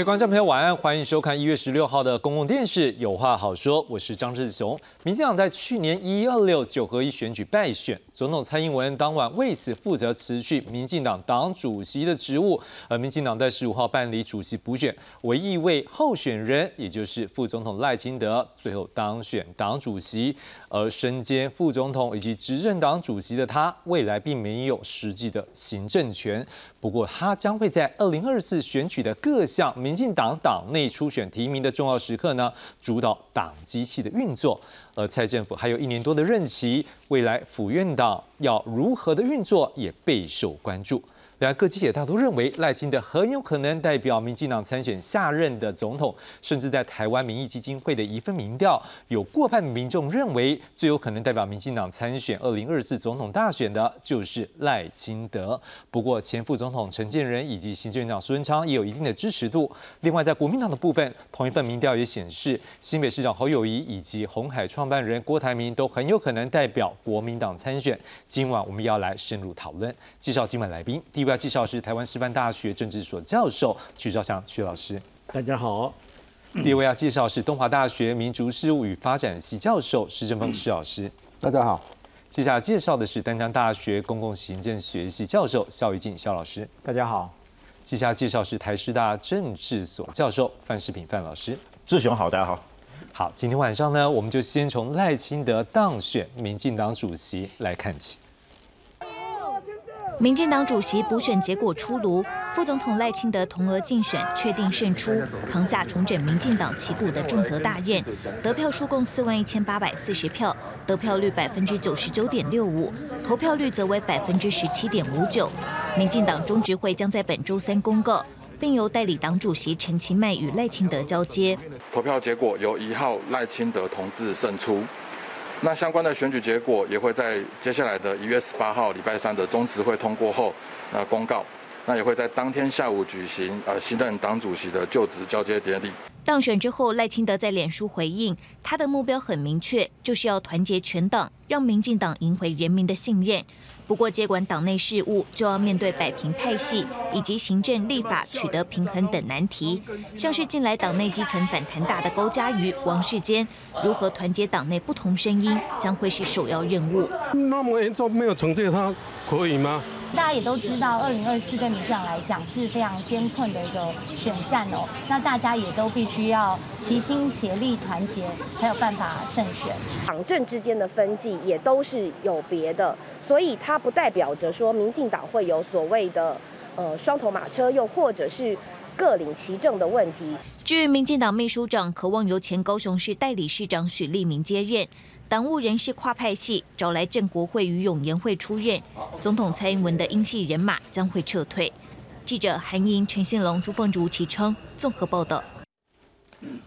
各位观众朋友，晚安，欢迎收看一月十六号的公共电视《有话好说》，我是张志雄。民进党在去年一二六九合一选举败选，总统蔡英文当晚为此负责辞去民进党党主席的职务，而民进党在十五号办理主席补选，唯一一位候选人，也就是副总统赖清德，最后当选党主席。而身兼副总统以及执政党主席的他，未来并没有实际的行政权。不过，他将会在二零二四选举的各项民进党党内初选提名的重要时刻呢，主导党机器的运作。而蔡政府还有一年多的任期，未来府院党要如何的运作，也备受关注。然而，各界也大都认为赖清德很有可能代表民进党参选下任的总统，甚至在台湾民意基金会的一份民调，有过半民众认为最有可能代表民进党参选二零二四总统大选的就是赖清德。不过，前副总统陈建仁以及行政院长苏贞昌也有一定的支持度。另外，在国民党的部分，同一份民调也显示，新北市长侯友谊以及红海创办人郭台铭都很有可能代表国民党参选。今晚我们要来深入讨论，介绍今晚来宾。第一位。介绍是台湾师范大学政治所教授曲兆祥曲老师，大家好。第二位要介绍是东华大学民族事务与发展系教授施正峰施老师，大家好。接下来介绍的是丹江大学公共行政学系教授肖玉静肖老师，大家好。接下来介绍是台师大政治所教授范世平范老师，志雄好，大家好。好，今天晚上呢，我们就先从赖清德当选民进党主席来看起。民进党主席补选结果出炉，副总统赖清德同额竞选确定胜出，扛下重整民进党旗鼓的重责大任。得票数共四万一千八百四十票，得票率百分之九十九点六五，投票率则为百分之十七点五九。民进党中执会将在本周三公告，并由代理党主席陈其迈与赖清德交接。投票结果由一号赖清德同志胜出。那相关的选举结果也会在接下来的一月十八号礼拜三的中执会通过后，那公告。那也会在当天下午举行呃新任党主席的就职交接典礼。当选之后，赖清德在脸书回应，他的目标很明确，就是要团结全党，让民进党赢回人民的信任。不过，接管党内事务就要面对摆平派系以及行政立法取得平衡等难题，像是近来党内基层反弹大的高嘉瑜、王世坚，如何团结党内不同声音，将会是首要任务。那么严重没有惩戒他，可以吗？大家也都知道，二零二四对民进党来讲是非常艰困的一个选战哦。那大家也都必须要齐心协力、团结，才有办法胜选。党政之间的分际也都是有别的。所以它不代表着说民进党会有所谓的呃双头马车，又或者是各领其政的问题。至于民进党秘书长，渴望由前高雄市代理市长许立明接任，党务人士跨派系找来郑国会与永延会出任，总统蔡英文的英系人马将会撤退。记者韩莹、陈信龙、朱凤竹、齐称综合报道。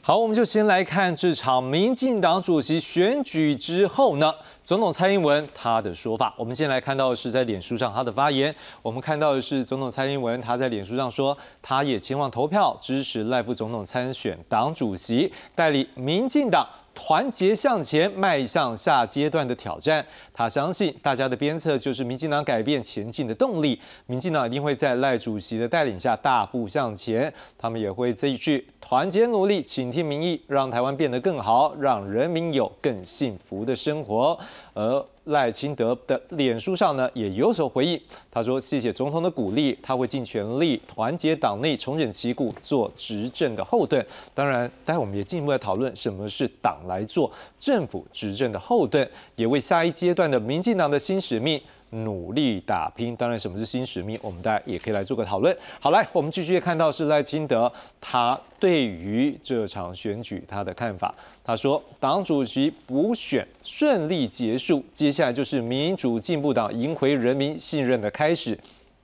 好，我们就先来看这场民进党主席选举之后呢，总统蔡英文他的说法。我们先来看到的是在脸书上他的发言。我们看到的是总统蔡英文他在脸书上说，他也前往投票支持赖副总统参选党主席，代理民进党。团结向前，迈向下阶段的挑战。他相信大家的鞭策就是民进党改变前进的动力。民进党一定会在赖主席的带领下大步向前。他们也会这一句团结努力，倾听民意，让台湾变得更好，让人民有更幸福的生活。而赖清德的脸书上呢，也有所回应。他说：“谢谢总统的鼓励，他会尽全力团结党内，重整旗鼓，做执政的后盾。当然，待会我们也进一步来讨论什么是党来做政府执政的后盾，也为下一阶段的民进党的新使命。”努力打拼，当然什么是新使命，我们大家也可以来做个讨论。好，来，我们继续看到是赖清德他对于这场选举他的看法。他说，党主席补选顺利结束，接下来就是民主进步党赢回人民信任的开始。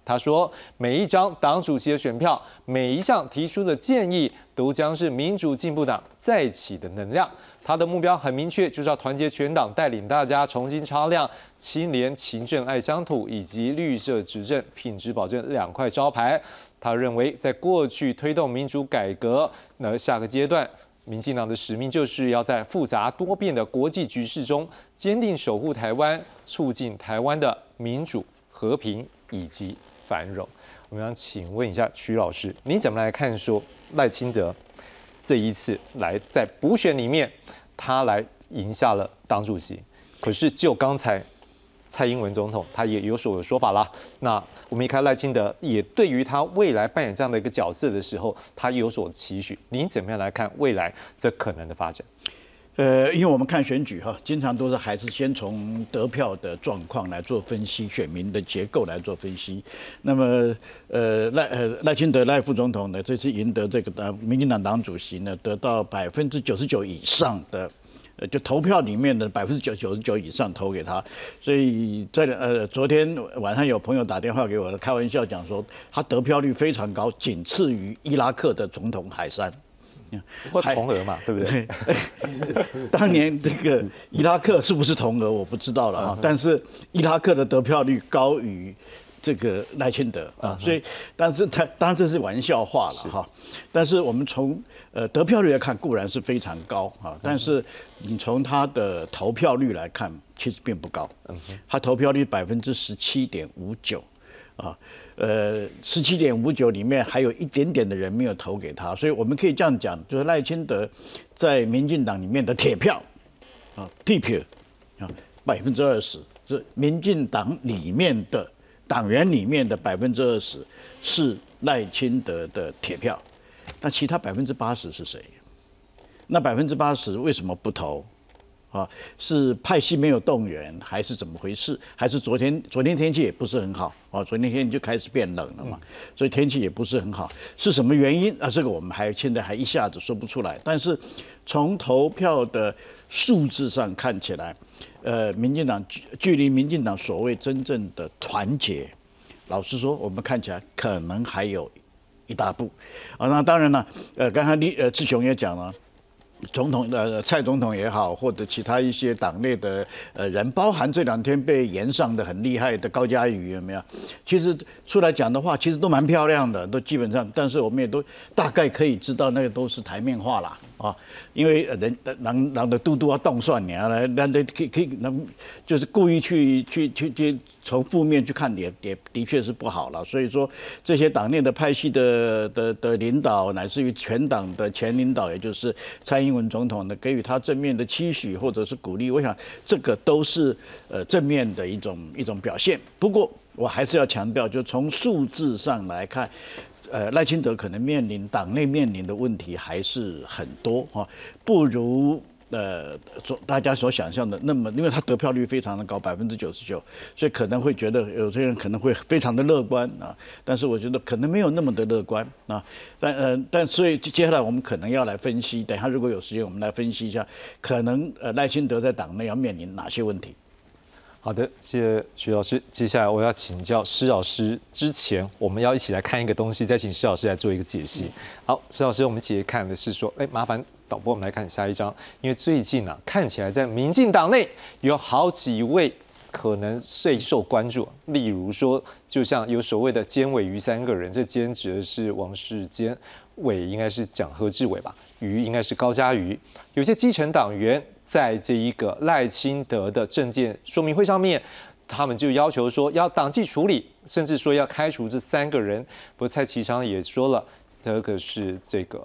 他说，每一张党主席的选票，每一项提出的建议，都将是民主进步党再起的能量。他的目标很明确，就是要团结全党，带领大家重新擦亮清廉、勤政、爱乡土以及绿色执政、品质保证两块招牌。他认为，在过去推动民主改革，那下个阶段，民进党的使命就是要在复杂多变的国际局势中，坚定守护台湾，促进台湾的民主、和平以及繁荣。我们想请问一下曲老师，你怎么来看说赖清德这一次来在补选里面，他来赢下了党主席，可是就刚才蔡英文总统他也有所说法啦。那我们一看赖清德也对于他未来扮演这样的一个角色的时候，他有所期许。您怎么样来看未来这可能的发展？呃，因为我们看选举哈，经常都是还是先从得票的状况来做分析，选民的结构来做分析。那么，呃，赖呃赖清德赖副总统呢，这次赢得这个的民进党党主席呢，得到百分之九十九以上的，呃，就投票里面的百分之九九十九以上投给他。所以在呃昨天晚上有朋友打电话给我，开玩笑讲说，他得票率非常高，仅次于伊拉克的总统海山。或同额嘛，对不对？当年这个伊拉克是不是同额，我不知道了啊。但是伊拉克的得票率高于这个赖清德啊，所以，但是他当然这是玩笑话了哈。但是我们从呃得票率来看，固然是非常高啊，但是你从他的投票率来看，其实并不高。嗯他投票率百分之十七点五九啊。呃，十七点五九里面还有一点点的人没有投给他，所以我们可以这样讲，就是赖清德在民进党里面的铁票啊，地票啊，百分之二十是民进党里面的党员里面的百分之二十是赖清德的铁票，那其他百分之八十是谁？那百分之八十为什么不投？啊，是派系没有动员，还是怎么回事？还是昨天昨天天气也不是很好啊？昨天天就开始变冷了嘛，所以天气也不是很好，是什么原因啊？这个我们还现在还一下子说不出来。但是从投票的数字上看起来，呃，民进党距距离民进党所谓真正的团结，老实说，我们看起来可能还有一大步啊。那当然了，呃，刚才李呃志雄也讲了。总统的蔡总统也好，或者其他一些党内的呃人，包含这两天被延上的很厉害的高嘉瑜有没有？其实出来讲的话，其实都蛮漂亮的，都基本上，但是我们也都大概可以知道，那个都是台面话啦。啊，因为人人人的嘟嘟要动算你啊，来，人的可以可以能就是故意去去去去从负面去看，也也的确是不好了。所以说，这些党内的派系的的的领导，乃至于全党的前领导，也就是蔡英文总统呢，给予他正面的期许或者是鼓励，我想这个都是呃正面的一种一种表现。不过我还是要强调，就从数字上来看。呃，赖清德可能面临党内面临的问题还是很多哈，不如呃所大家所想象的那么，因为他得票率非常的高，百分之九十九，所以可能会觉得有些人可能会非常的乐观啊，但是我觉得可能没有那么的乐观啊，但呃但所以接下来我们可能要来分析，等下如果有时间我们来分析一下，可能呃赖清德在党内要面临哪些问题。好的，谢谢徐老师。接下来我要请教施老师，之前我们要一起来看一个东西，再请施老师来做一个解析。好，施老师，我们一起看的是说，哎，麻烦导播我们来看下一张，因为最近呢，看起来在民进党内有好几位可能最受关注，例如说，就像有所谓的尖尾鱼三个人，这尖指的是王世坚，尾应该是蒋何志伟吧，鱼应该是高嘉瑜，有些基层党员。在这一个赖清德的证件说明会上面，他们就要求说要党纪处理，甚至说要开除这三个人。不过蔡其昌也说了，这个是这个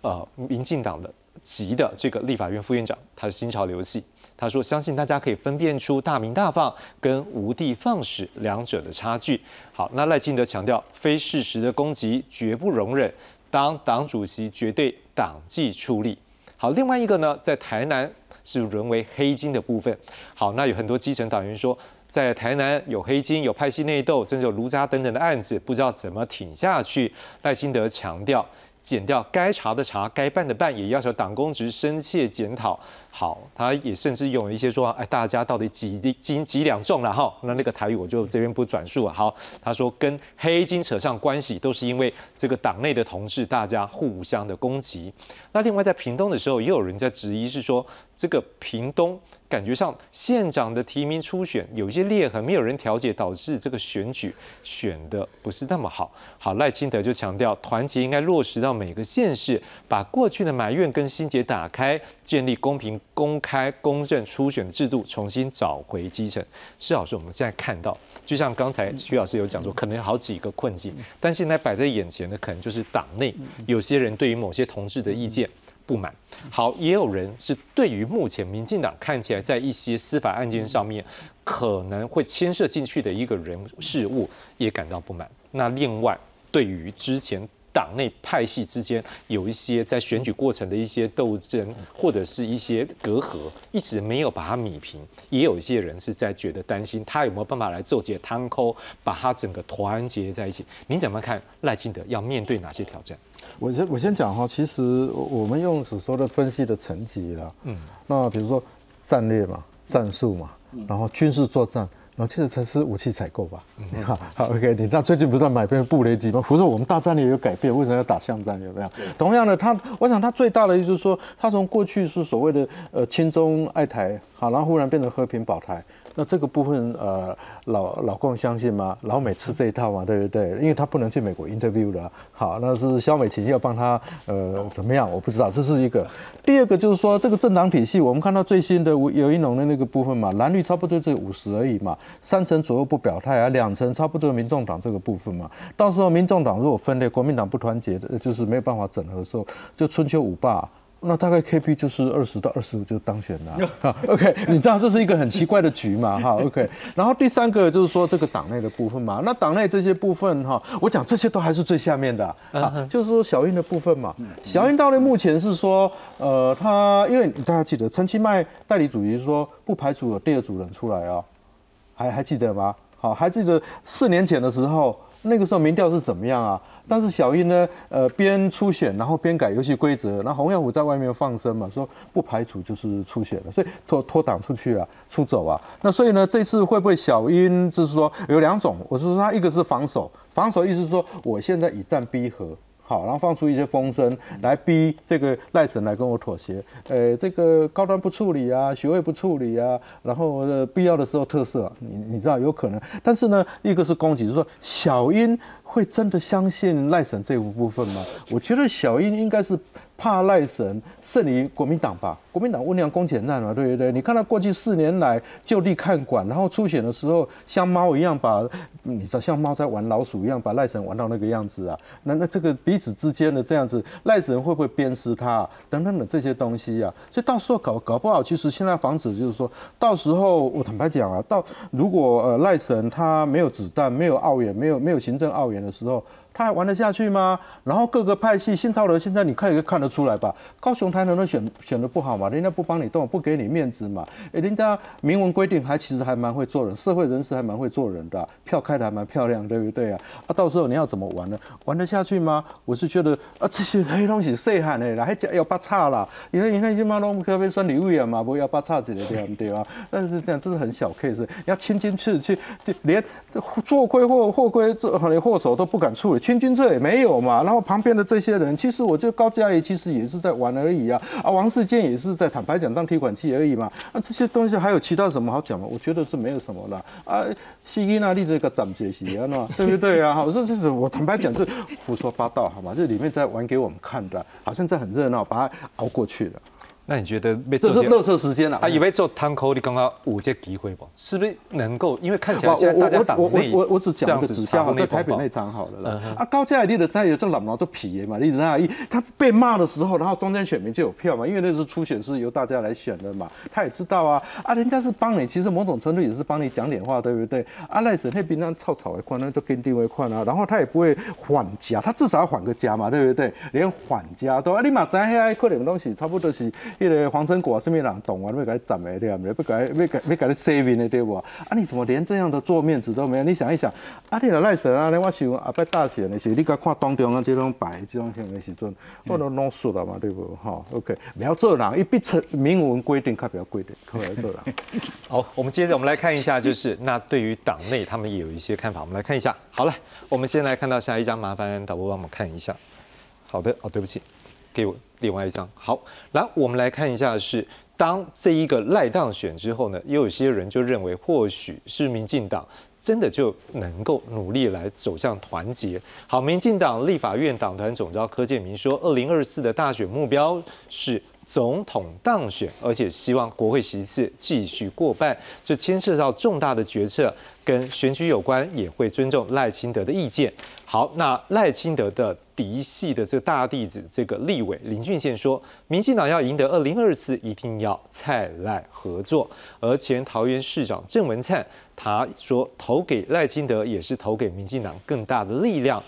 呃民进党的籍的这个立法院副院长，他是新潮流系。他说相信大家可以分辨出大名大放跟无的放矢两者的差距。好，那赖清德强调，非事实的攻击绝不容忍，当党主席绝对党纪处理。好，另外一个呢，在台南。是沦为黑金的部分。好，那有很多基层党员说，在台南有黑金、有派系内斗，甚至有卢渣等等的案子，不知道怎么挺下去。赖清德强调。减掉该查的查，该办的办，也要求党公职深切检讨。好，他也甚至用了一些说，哎，大家到底几斤几两重了哈？那那个台语我就这边不转述了。好，他说跟黑金扯上关系，都是因为这个党内的同志大家互相的攻击。那另外在屏东的时候，也有人在质疑，是说这个屏东。感觉上县长的提名初选有一些裂痕，没有人调解，导致这个选举选的不是那么好。好，赖清德就强调团结应该落实到每个县市，把过去的埋怨跟心结打开，建立公平公开、公正初选的制度重新找回基层。施老师，我们现在看到，就像刚才徐老师有讲说，可能有好几个困境，但现在摆在眼前的，可能就是党内有些人对于某些同志的意见不满。好，也有人是对于目前民进党看起来在一些司法案件上面可能会牵涉进去的一个人事物也感到不满。那另外，对于之前党内派系之间有一些在选举过程的一些斗争，或者是一些隔阂，一直没有把它米平。也有一些人是在觉得担心，他有没有办法来做解汤抠，把他整个团结在一起。你怎么看赖清德要面对哪些挑战？我先我先讲哈，其实我们用所说的分析的层级啦，嗯，那比如说战略嘛、战术嘛，然后军事作战。然后其实才是武器采购吧？好，好，OK。你知道最近不是在买变布雷机吗？不是我们大战略有改变，为什么要打巷战？有没有？同样的，他，我想他最大的意思是说，他从过去是所谓的呃亲中爱台，好，然后忽然变成和平保台。那这个部分，呃，老老共相信吗？老美吃这一套嘛，对不对？因为他不能去美国 interview 的，好，那是肖美琴要帮他，呃，怎么样？我不知道，这是一个。第二个就是说，这个政党体系，我们看到最新的有一农的那个部分嘛，蓝绿差不多就五十而已嘛，三成左右不表态啊，两成差不多民众党这个部分嘛，到时候民众党如果分裂，国民党不团结的，就是没有办法整合的时候，就春秋五霸。那大概 KP 就是二十到二十五就当选了。OK，你知道这是一个很奇怪的局嘛？哈，OK。然后第三个就是说这个党内的部分嘛。那党内这些部分哈，我讲这些都还是最下面的啊，就是说小英的部分嘛。小英到了目前是说，呃，他因为大家记得陈其迈代理主席说不排除有第二组人出来啊，还还记得吗？好，还记得四年前的时候，那个时候民调是怎么样啊？但是小英呢，呃，边出选，然后边改游戏规则，那洪耀虎在外面放生嘛，说不排除就是出选了，所以脱脱党出去啊，出走啊。那所以呢，这次会不会小英就是说有两种，我是说他一个是防守，防守意思是说我现在以战逼和。好，然后放出一些风声来逼这个赖神来跟我妥协，呃，这个高端不处理啊，学位不处理啊，然后呃必要的时候特色，你你知道有可能，但是呢，一个是攻击，就是说小英会真的相信赖神这一部分吗？我觉得小英应该是。怕赖神胜于国民党吧？国民党温良恭俭让嘛，对不对？你看他过去四年来就地看管，然后出选的时候像猫一样把，你知道像猫在玩老鼠一样把赖神玩到那个样子啊？那那这个彼此之间的这样子，赖神会不会鞭尸他等等的这些东西啊？所以到时候搞搞不好，其实现在防止就是说到时候我坦白讲啊，到如果呃赖神他没有子弹、没有澳元、没有没有行政澳元的时候。他还玩得下去吗？然后各个派系，新超德现在你看也看得出来吧？高雄台能都选选的不好嘛？人家不帮你动，不给你面子嘛？哎，人家明文规定还其实还蛮会做人，社会人士还蛮会做人的，票开的还蛮漂亮，对不对啊？啊，到时候你要怎么玩呢？玩得下去吗？我是觉得啊，这些黑东西细汉的啦，还要八叉啦，因为你看起码拢特别算礼物啊嘛，不要八叉之类的，对吧？但是这样，这是很小 case，你要亲亲去去，连做亏或或亏做祸首都不敢处理。清君侧也没有嘛，然后旁边的这些人，其实我觉得高嘉怡其实也是在玩而已啊，啊王世坚也是在坦白讲当提款机而已嘛，啊这些东西还有其他什么好讲吗？我觉得是没有什么了啊，西伊那利这个长杰西啊嘛，对不对啊？好，这这是我坦白讲是胡说八道好吗？这里面在玩给我们看的，好像在很热闹，把它熬过去了。那你觉得被这是乐色时间了？啊，以为做摊口，你刚刚五届机会不？是不是能够？因为看起来现在大家党内我我我只讲一个指标，在台北那场好了啦。啊，高嘉丽的在有这老毛做皮耶嘛？你知道一他被骂的时候，然后中间选民就有票嘛？因为那是初选是由大家来选的嘛，他也知道啊啊，人家是帮你，其实某种程度也是帮你讲点话，对不对？啊，赖神那边那臭草一块，那就跟定位块啊，然后他也不会缓加，他至少要缓个家嘛，对不对？连缓加都啊，你嘛知遐可能东西差不多是那个黄成果。什么人懂啊？要给他赞美对不对？要给要给要给他 saving 的对不？啊，你怎么连这样的做面子都没有？你想一想，啊，你来赖神啊，我想啊，拜大选的时候，你该看当中啊这种摆这种样的时阵，我都弄熟了嘛，对不？哈，OK，不要做人，一必成明文规定，看不要规定，可要做人。好，我们接着我们来看一下，就是那对于党内他们也有一些看法，我们来看一下。好了，我们先来看到下一张，麻烦导播帮我们看一下。好的，哦，对不起，给我。另外一张好，来我们来看一下，是当这一个赖当选之后呢，也有些人就认为，或许是民进党真的就能够努力来走向团结。好，民进党立法院党团总召柯建明说，二零二四的大选目标是总统当选，而且希望国会席次继续过半，这牵涉到重大的决策，跟选举有关，也会尊重赖清德的意见。好，那赖清德的嫡系的这个大弟子，这个立委林俊宪说，民进党要赢得二零二四，一定要蔡赖合作。而前桃园市长郑文灿他说，投给赖清德也是投给民进党更大的力量。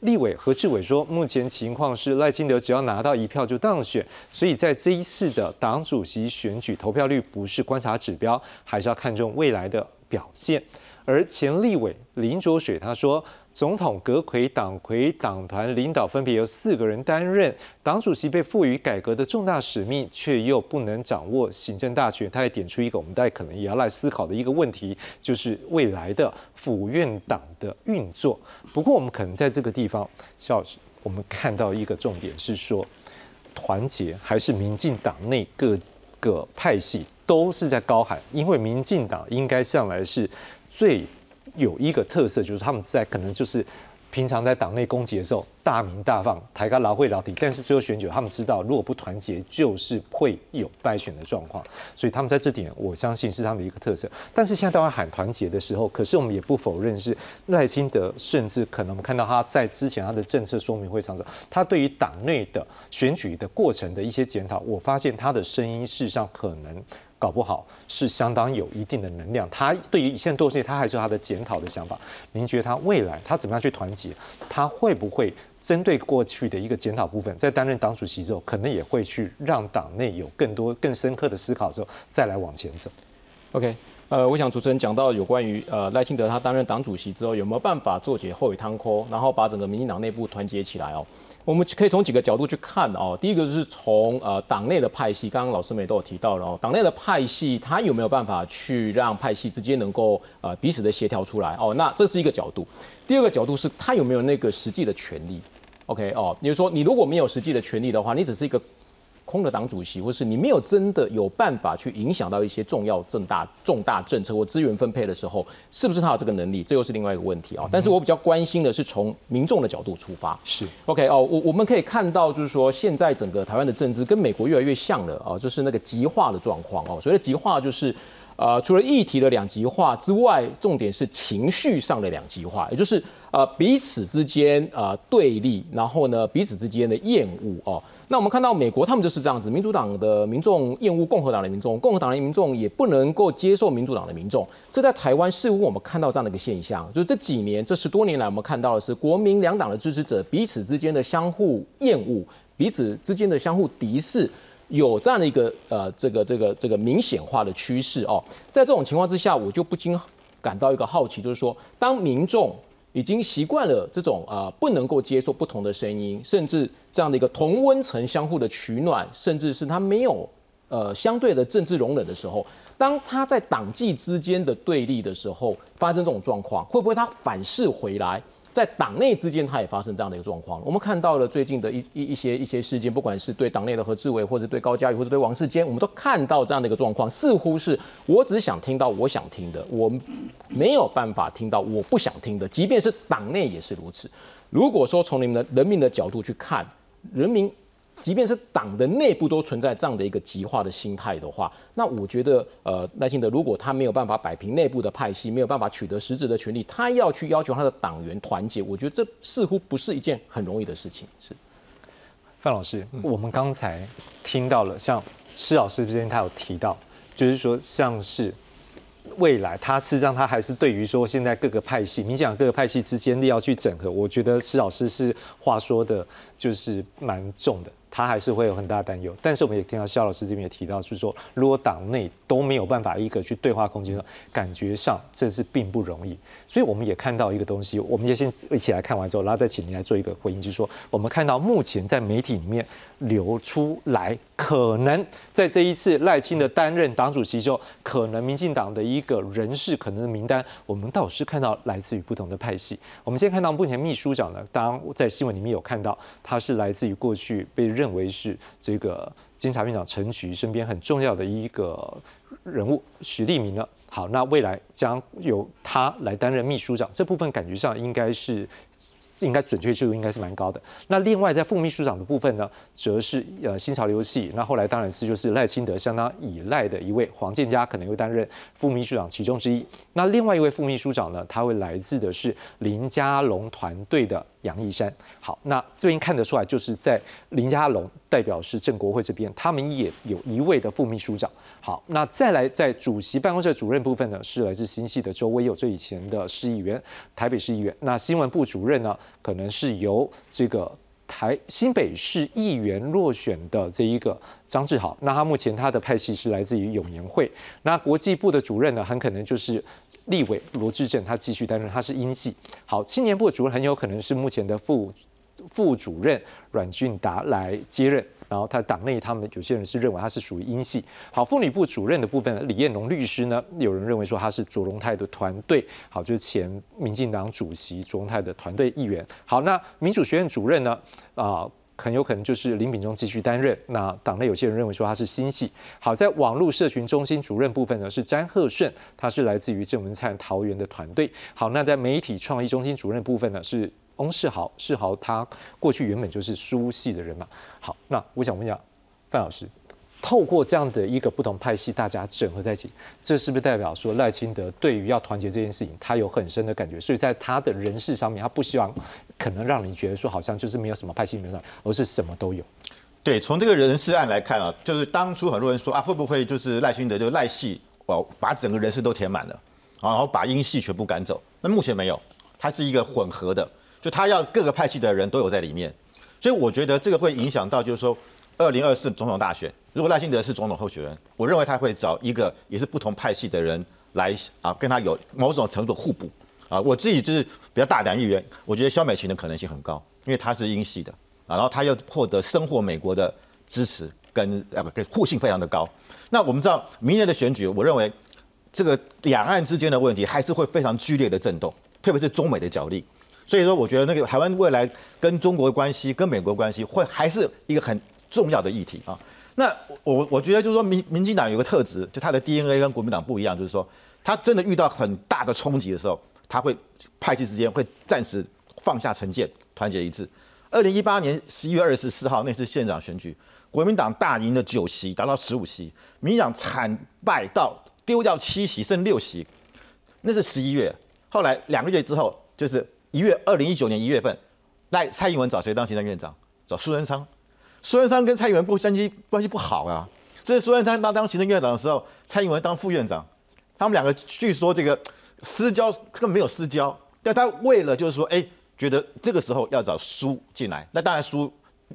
立委何志伟说，目前情况是赖清德只要拿到一票就当选，所以在这一次的党主席选举投票率不是观察指标，还是要看重未来的表现。而前立委林卓水他说。总统阁魁、党魁、党团领导分别由四个人担任，党主席被赋予改革的重大使命，却又不能掌握行政大权。他也点出一个我们大家可能也要来思考的一个问题，就是未来的府院党的运作。不过，我们可能在这个地方，肖老师，我们看到一个重点是说，团结还是民进党内各个派系都是在高喊，因为民进党应该向来是最。有一个特色，就是他们在可能就是平常在党内攻击的时候大鸣大放，抬高劳会老底，但是最后选举他们知道，如果不团结，就是会有败选的状况。所以他们在这点，我相信是他们的一个特色。但是现在都要喊团结的时候，可是我们也不否认是赖清德，甚至可能我们看到他在之前他的政策说明会上，他对于党内的选举的过程的一些检讨，我发现他的声音事实上可能。搞不好是相当有一定的能量。他对于现在多事情他还是有他的检讨的想法。您觉得他未来他怎么样去团结？他会不会针对过去的一个检讨部分，在担任党主席之后，可能也会去让党内有更多更深刻的思考之后，再来往前走？OK，呃，我想主持人讲到有关于呃赖清德他担任党主席之后，有没有办法做解后尾汤锅，然后把整个民进党内部团结起来哦？我们可以从几个角度去看哦。第一个是从呃党内的派系，刚刚老师们都有提到了哦，党内的派系它有没有办法去让派系之间能够呃彼此的协调出来哦？那这是一个角度。第二个角度是它有没有那个实际的权利？OK 哦，也就是说你如果没有实际的权利的话，你只是一个。空的党主席，或是你没有真的有办法去影响到一些重要重大重大政策或资源分配的时候，是不是他有这个能力？这又是另外一个问题啊。但是我比较关心的是从民众的角度出发。是 OK 哦，我我们可以看到，就是说现在整个台湾的政治跟美国越来越像了啊，就是那个极化的状况哦。所谓的极化就是。呃，除了议题的两极化之外，重点是情绪上的两极化，也就是呃彼此之间呃对立，然后呢彼此之间的厌恶哦。那我们看到美国他们就是这样子，民主党的民众厌恶共和党的民众，共和党的民众也不能够接受民主党的民众。这在台湾似乎我们看到这样的一个现象，就是这几年这十多年来，我们看到的是国民两党的支持者彼此之间的相互厌恶，彼此之间的相互敌视。有这样的一个呃，这个这个这个明显化的趋势哦，在这种情况之下，我就不禁感到一个好奇，就是说，当民众已经习惯了这种呃不能够接受不同的声音，甚至这样的一个同温层相互的取暖，甚至是他没有呃相对的政治容忍的时候，当他在党纪之间的对立的时候，发生这种状况，会不会他反噬回来？在党内之间，它也发生这样的一个状况。我们看到了最近的一一一些一些事件，不管是对党内的何志伟，或者对高嘉宇，或者对王世坚，我们都看到这样的一个状况。似乎是我只想听到我想听的，我没有办法听到我不想听的，即便是党内也是如此。如果说从你们的人民的角度去看，人民。即便是党的内部都存在这样的一个极化的心态的话，那我觉得，呃，赖清德如果他没有办法摆平内部的派系，没有办法取得实质的权利，他要去要求他的党员团结，我觉得这似乎不是一件很容易的事情。是，范老师，我们刚才听到了，像施老师之前他有提到，就是说像是未来，他实际上他还是对于说现在各个派系，你讲各个派系之间要去整合，我觉得施老师是话说的，就是蛮重的。他还是会有很大担忧，但是我们也听到肖老师这边也提到，就是说，如果党内都没有办法一个去对话空间，感觉上这是并不容易。所以我们也看到一个东西，我们也先一起来看完之后，然后再请您来做一个回应，就是说，我们看到目前在媒体里面流出来，可能在这一次赖清的担任党主席之后，可能民进党的一个人事可能的名单，我们倒是看到来自于不同的派系。我们先看到目前秘书长呢，当在新闻里面有看到，他是来自于过去被认。为是这个监察院长陈菊身边很重要的一个人物许立明了。好，那未来将由他来担任秘书长，这部分感觉上应该是应该准确度应该是蛮高的。那另外在副秘书长的部分呢，则是呃新潮流系，那后来当然是就是赖清德相当依赖的一位黄建嘉可能会担任副秘书长其中之一。那另外一位副秘书长呢，他会来自的是林佳龙团队的杨义山。好，那这边看得出来，就是在林佳龙代表是郑国会这边，他们也有一位的副秘书长。好，那再来在主席办公室主任部分呢，是来自新系的周威佑，这以前的市议员，台北市议员。那新闻部主任呢，可能是由这个台新北市议员落选的这一个张志豪。那他目前他的派系是来自于永年会。那国际部的主任呢，很可能就是立委罗志正，他继续担任，他是英系。好，青年部的主任很有可能是目前的副副主任阮俊达来接任。然后他党内他们有些人是认为他是属于英系。好，妇女部主任的部分，李彦龙律师呢，有人认为说他是卓荣泰的团队，好，就是前民进党主席卓荣泰的团队议员。好，那民主学院主任呢，啊，很有可能就是林炳忠继续担任。那党内有些人认为说他是新系。好，在网络社群中心主任部分呢，是詹鹤顺，他是来自于郑文灿桃园的团队。好，那在媒体创意中心主任部分呢，是。翁世豪，世豪他过去原本就是书系的人嘛。好，那我想问一下范老师，透过这样的一个不同派系大家整合在一起，这是不是代表说赖清德对于要团结这件事情，他有很深的感觉？所以在他的人事上面，他不希望可能让你觉得说好像就是没有什么派系没有，而是什么都有。对，从这个人事案来看啊，就是当初很多人说啊，会不会就是赖清德就赖系哦，把整个人事都填满了，然后把英系全部赶走？那目前没有，它是一个混合的。就他要各个派系的人都有在里面，所以我觉得这个会影响到，就是说，二零二四总统大选，如果赖清德是总统候选人，我认为他会找一个也是不同派系的人来啊，跟他有某种程度互补啊。我自己就是比较大胆预言，我觉得肖美琴的可能性很高，因为他是英系的啊，然后他又获得生获美国的支持跟啊不跟互信非常的高。那我们知道明年的选举，我认为这个两岸之间的问题还是会非常剧烈的震动，特别是中美的角力。所以说，我觉得那个台湾未来跟中国关系、跟美国关系，会还是一个很重要的议题啊。那我我觉得就是说，民民进党有个特质，就他的 DNA 跟国民党不一样，就是说，他真的遇到很大的冲击的时候，他会派系之间会暂时放下成见，团结一致。二零一八年十一月二十四号那次县长选举，国民党大赢了九席，达到十五席，民进党惨败到丢掉七席，剩六席，那是十一月。后来两个月之后，就是。一月二零一九年一月份，赖蔡英文找谁当行政院长？找苏贞昌。苏贞昌跟蔡英文不关系关系不好啊。这是苏贞昌当当行政院长的时候，蔡英文当副院长，他们两个据说这个私交根本没有私交。但他为了就是说，哎，觉得这个时候要找苏进来，那当然苏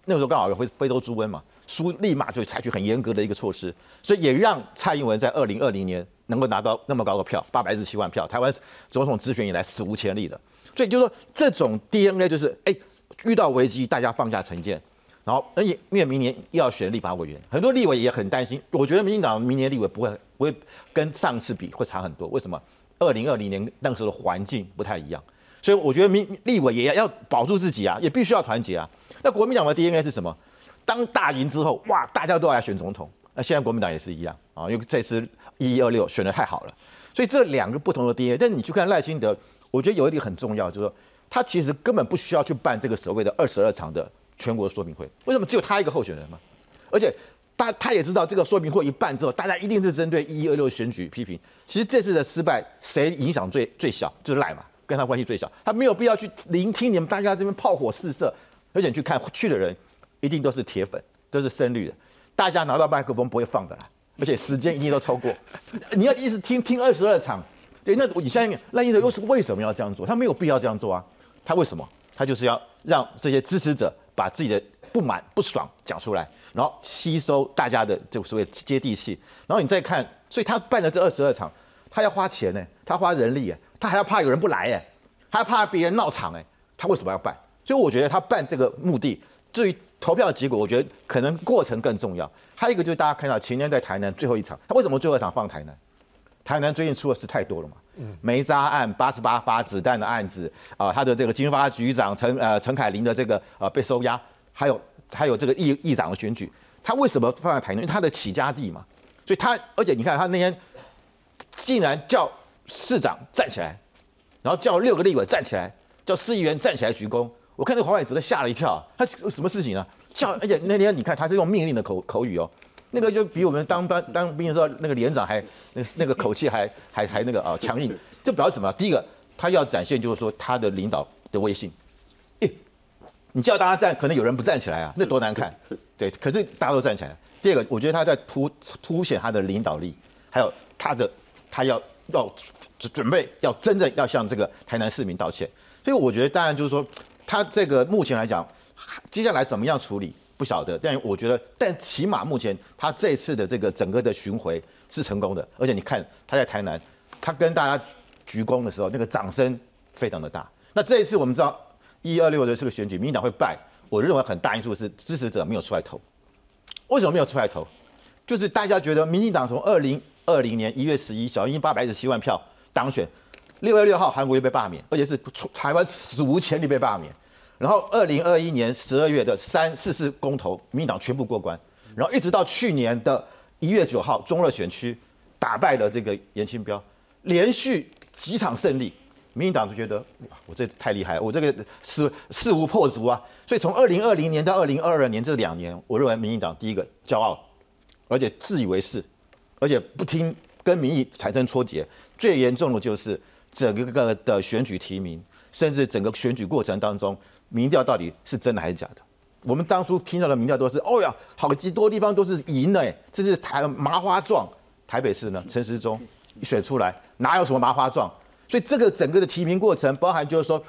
那个时候刚好有非非洲猪瘟嘛，苏立马就采取很严格的一个措施，所以也让蔡英文在二零二零年能够拿到那么高的票，八百一十七万票，台湾总统直选以来史无前例的。所以就是说，这种 DNA 就是，哎，遇到危机大家放下成见，然后而且因为明年又要选立法委员，很多立委也很担心。我觉得民进党明年立委不会不会跟上次比会差很多。为什么？二零二零年那个时候的环境不太一样，所以我觉得民立委也要要保住自己啊，也必须要团结啊。那国民党的 DNA 是什么？当大赢之后，哇，大家都要来选总统。那现在国民党也是一样啊，因为这次一一二六选的太好了，所以这两个不同的 DNA。但你去看赖清德。我觉得有一点很重要，就是说他其实根本不需要去办这个所谓的二十二场的全国说明会。为什么只有他一个候选人嘛？而且他他也知道这个说明会一办之后，大家一定是针对一一二六选举批评。其实这次的失败，谁影响最最小？就是赖嘛，跟他关系最小。他没有必要去聆听你们大家这边炮火四射，而且去看去的人一定都是铁粉，都是深绿的。大家拿到麦克风不会放的啦，而且时间一定都超过。你要一直听听二十二场。对，那你相信赖清德又是为什么要这样做？他没有必要这样做啊！他为什么？他就是要让这些支持者把自己的不满、不爽讲出来，然后吸收大家的这所谓接地气。然后你再看，所以他办的这二十二场，他要花钱呢，他花人力，他还要怕有人不来哎，还怕别人闹场哎，他为什么要办？所以我觉得他办这个目的，至于投票的结果，我觉得可能过程更重要。还有一个就是大家看到前天在台南最后一场，他为什么最后一场放台南？台南最近出的事太多了嘛，梅渣案、八十八发子弹的案子啊，他的这个金发局长陈呃陈凯琳的这个呃被收押，还有还有这个议议长的选举，他为什么放在台南？因为他的起家地嘛，所以他而且你看他那天竟然叫市长站起来，然后叫六个立委站起来，叫市议员站起来鞠躬。我看这黄伟哲吓了一跳，他什么事情啊？叫，而且那天你看他是用命令的口口语哦，那个就比我们当班当兵的时候那个连长还那那个口气还还还那个啊强硬，就表示什么？第一个，他要展现就是说他的领导的威信。诶，你叫大家站，可能有人不站起来啊，那多难看。对，可是大家都站起来。第二个，我觉得他在凸凸显他的领导力，还有他的他要要准备要真正要向这个台南市民道歉。所以我觉得，当然就是说。他这个目前来讲，接下来怎么样处理不晓得，但我觉得，但起码目前他这次的这个整个的巡回是成功的，而且你看他在台南，他跟大家鞠躬的时候，那个掌声非常的大。那这一次我们知道一二六的这个选举，民进党会败，我认为很大因素是支持者没有出来投。为什么没有出来投？就是大家觉得民进党从二零二零年一月十一，小英八百一十七万票当选。六月六号，韩国又被罢免，而且是台湾史无前例被罢免。然后二零二一年十二月的三四次公投，民党全部过关。然后一直到去年的一月九号，中热选区打败了这个严清标，连续几场胜利，民进党就觉得哇，我这太厉害，我这个势势无破竹啊。所以从二零二零年到二零二二年这两年，我认为民进党第一个骄傲，而且自以为是，而且不听跟民意产生脱节。最严重的就是。整个的选举提名，甚至整个选举过程当中，民调到底是真的还是假的？我们当初听到的民调都是，哦呀，好几多地方都是赢的，哎，这是台麻花状。台北市呢，陈时中选出来，哪有什么麻花状？所以这个整个的提名过程，包含就是说，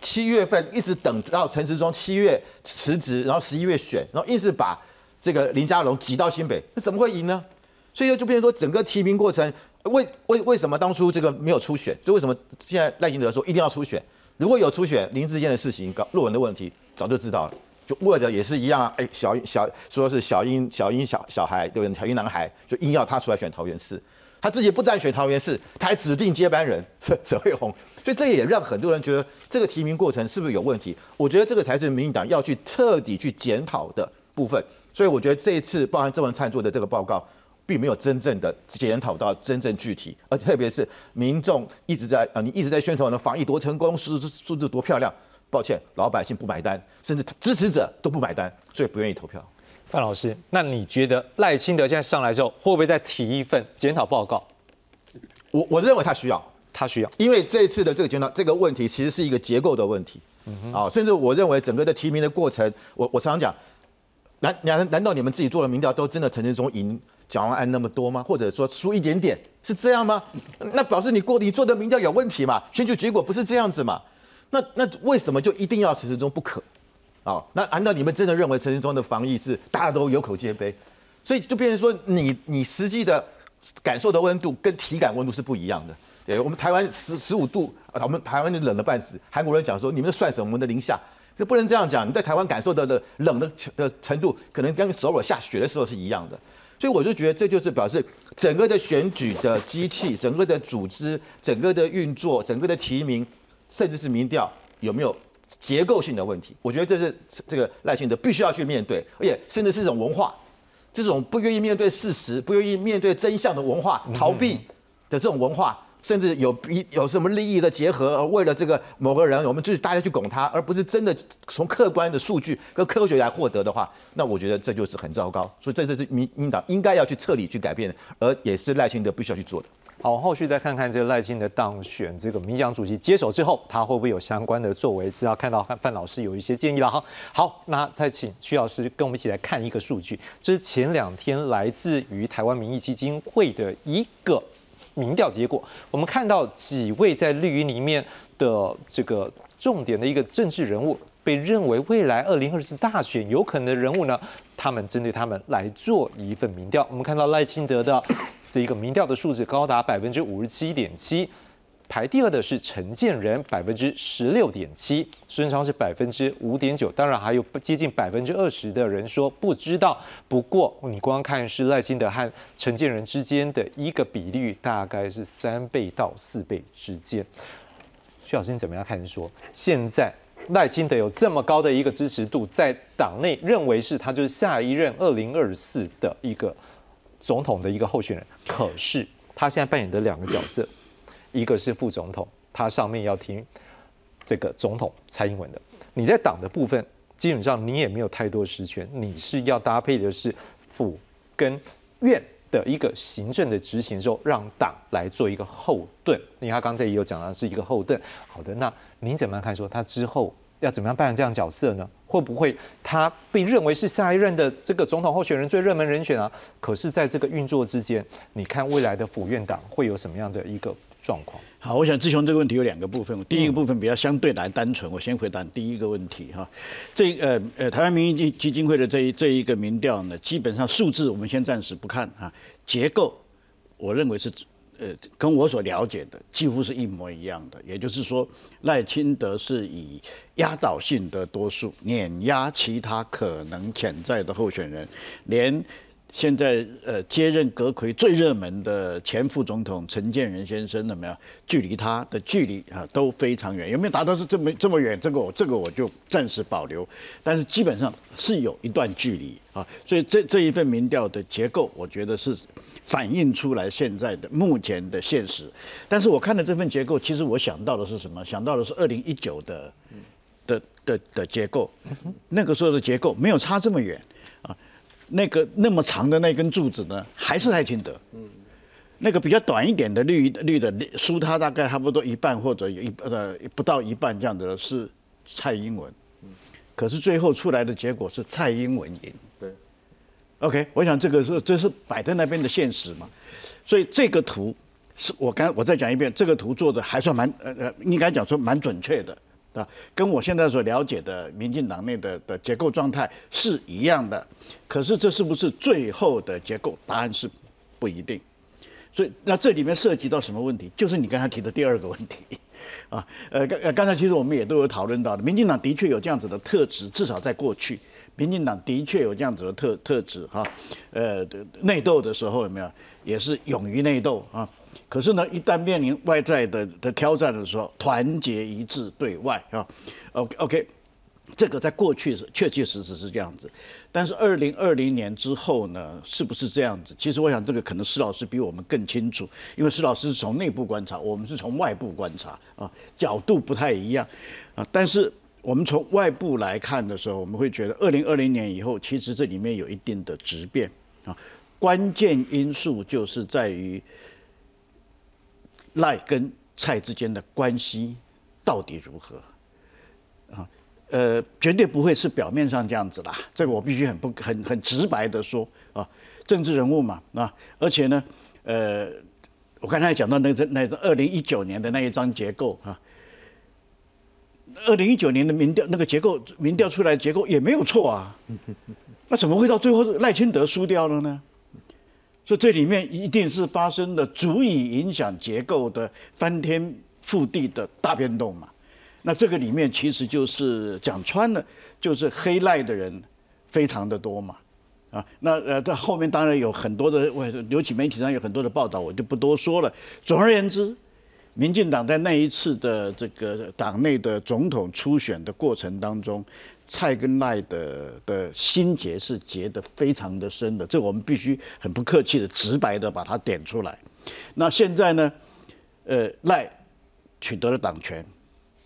七月份一直等到陈时中七月辞职，然后十一月选，然后硬是把这个林佳龙挤到新北，那怎么会赢呢？所以就变成说，整个提名过程。为为为什么当初这个没有初选？就为什么现在赖清德说一定要初选？如果有初选，林志坚的事情、搞论文的问题，早就知道了。就为了也是一样啊，哎，小小说是小英小英小小孩对不对？小英男孩就硬要他出来选桃园市，他自己不但选桃园市，他还指定接班人 沈沈惠宏，所以这也让很多人觉得这个提名过程是不是有问题？我觉得这个才是民进党要去彻底去检讨的部分。所以我觉得这一次包含郑文灿做的这个报告。并没有真正的检讨到真正具体，而特别是民众一直在啊，你一直在宣传的防疫多成功，数字数字多漂亮。抱歉，老百姓不买单，甚至支持者都不买单，所以不愿意投票。范老师，那你觉得赖清德现在上来之后，会不会再提一份检讨报告？我我认为他需要，他需要，因为这一次的这个检讨这个问题，其实是一个结构的问题。啊，甚至我认为整个的提名的过程，我我常常讲，难难难道你们自己做的民调都真的陈志忠赢？蒋万安那么多吗？或者说输一点点是这样吗？那表示你过你做的民调有问题嘛？选举结果不是这样子嘛？那那为什么就一定要陈时中不可？啊，那难道你们真的认为陈时中的防疫是大家都有口皆碑？所以就变成说你你实际的感受的温度跟体感温度是不一样的。对，我们台湾十十五度，我们台湾就冷了半死。韩国人讲说你们算什么？我们的零下，这不能这样讲。你在台湾感受到的冷的的程度，可能跟首尔下雪的时候是一样的。所以我就觉得这就是表示整个的选举的机器、整个的组织、整个的运作、整个的提名，甚至是民调有没有结构性的问题？我觉得这是这个赖清德必须要去面对，而且甚至是一种文化，这种不愿意面对事实、不愿意面对真相的文化、逃避的这种文化。甚至有比有什么利益的结合，而为了这个某个人，我们就是大家去拱他，而不是真的从客观的数据跟科学来获得的话，那我觉得这就是很糟糕。所以这这是民民党应该要去彻底去改变的，而也是赖清德必须要去做的。好，后续再看看这个赖清德当选这个民党主席接手之后，他会不会有相关的作为？只要看到范范老师有一些建议了哈。好，那再请徐老师跟我们一起来看一个数据，这是前两天来自于台湾民意基金会的一个。民调结果，我们看到几位在绿营里面的这个重点的一个政治人物，被认为未来二零二四大选有可能的人物呢，他们针对他们来做一份民调。我们看到赖清德的这一个民调的数字高达百分之五十七点七。排第二的是陈建仁，百分之十六点七，孙昌是百分之五点九，当然还有接近百分之二十的人说不知道。不过你光看是赖清德和陈建仁之间的一个比率，大概是三倍到四倍之间。徐老师你怎么样看？说现在赖清德有这么高的一个支持度，在党内认为是他就是下一任二零二四的一个总统的一个候选人，可是他现在扮演的两个角色。一个是副总统，他上面要听这个总统蔡英文的。你在党的部分，基本上你也没有太多实权，你是要搭配的是府跟院的一个行政的执行之后，让党来做一个后盾。因为他刚才也有讲到是一个后盾。好的，那您怎么样看说他之后要怎么样扮演这样角色呢？会不会他被认为是下一任的这个总统候选人最热门人选啊？可是在这个运作之间，你看未来的府院党会有什么样的一个状况？好，我想志雄这个问题有两个部分。第一个部分比较相对来单纯，我先回答第一个问题哈。这呃呃，台湾民意基基金会的这一这一个民调呢，基本上数字我们先暂时不看哈，结构我认为是呃跟我所了解的几乎是一模一样的。也就是说，赖清德是以压倒性的多数碾压其他可能潜在的候选人，连。现在呃，接任阁魁最热门的前副总统陈建仁先生，怎么样距离他的距离啊都非常远？有没有达到是这么这么远？这个我这个我就暂时保留，但是基本上是有一段距离啊。所以这这一份民调的结构，我觉得是反映出来现在的目前的现实。但是我看了这份结构，其实我想到的是什么？想到的是二零一九的的的的结构，那个时候的结构没有差这么远。那个那么长的那根柱子呢，还是赖清德。嗯，那个比较短一点的绿绿的输他大概差不多一半或者有一呃不到一半这样的是蔡英文。嗯，可是最后出来的结果是蔡英文赢。对。OK，我想这个是这是摆在那边的现实嘛，所以这个图是我刚我再讲一遍，这个图做的还算蛮呃呃应该讲说蛮准确的。啊，跟我现在所了解的民进党内的的结构状态是一样的，可是这是不是最后的结构？答案是不一定。所以那这里面涉及到什么问题？就是你刚才提的第二个问题啊。呃，刚刚才其实我们也都有讨论到的，民进党的确有这样子的特质，至少在过去，民进党的确有这样子的特特质哈。呃，内斗的时候有没有也是勇于内斗啊？可是呢，一旦面临外在的的挑战的时候，团结一致对外啊，OK OK，这个在过去是确确实实是这样子。但是二零二零年之后呢，是不是这样子？其实我想这个可能施老师比我们更清楚，因为施老师是从内部观察，我们是从外部观察啊，角度不太一样啊。但是我们从外部来看的时候，我们会觉得二零二零年以后，其实这里面有一定的质变啊，关键因素就是在于。赖跟蔡之间的关系到底如何？啊，呃，绝对不会是表面上这样子啦。这个我必须很不很很直白的说啊，政治人物嘛，啊，而且呢，呃，我刚才讲到那个那张二零一九年的那一张结构啊，二零一九年的民调那个结构，民调出来结构也没有错啊，那怎么会到最后赖清德输掉了呢？所以这里面一定是发生了足以影响结构的翻天覆地的大变动嘛？那这个里面其实就是讲穿了，就是黑赖的人非常的多嘛，啊，那呃在后面当然有很多的，我尤其媒体上有很多的报道，我就不多说了。总而言之，民进党在那一次的这个党内的总统初选的过程当中。蔡跟赖的的心结是结得非常的深的，这我们必须很不客气的、直白的把它点出来。那现在呢，呃，赖取得了党权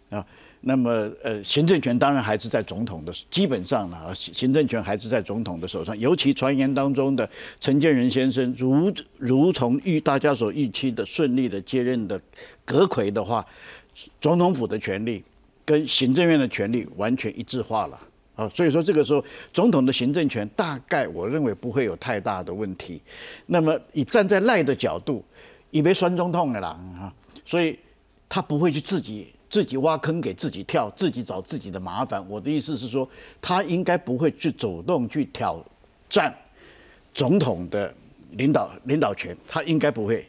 啊，那么呃，行政权当然还是在总统的，基本上呢，行政权还是在总统的手上。尤其传言当中的陈建仁先生，如如从预大家所预期的顺利的接任的阁魁的话，总统府的权力。跟行政院的权力完全一致化了啊，所以说这个时候总统的行政权大概我认为不会有太大的问题。那么以站在赖的角度，以为酸中痛的啦啊，所以他不会去自己自己挖坑给自己跳，自己找自己的麻烦。我的意思是说，他应该不会去主动去挑战总统的领导领导权，他应该不会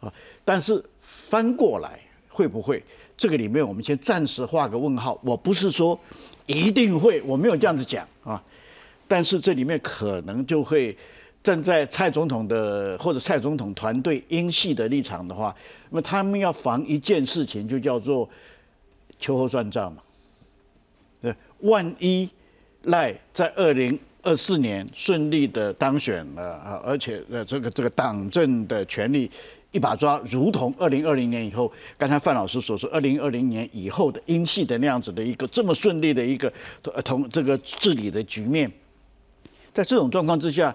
啊。但是翻过来会不会？这个里面，我们先暂时画个问号。我不是说一定会，我没有这样子讲啊。但是这里面可能就会站在蔡总统的或者蔡总统团队英系的立场的话，那么他们要防一件事情，就叫做秋后算账嘛。对，万一赖在二零二四年顺利的当选了啊，而且呃这个这个党政的权力一把抓，如同二零二零年以后，刚才范老师所说，二零二零年以后的英系的那样子的一个这么顺利的一个呃同这个治理的局面，在这种状况之下，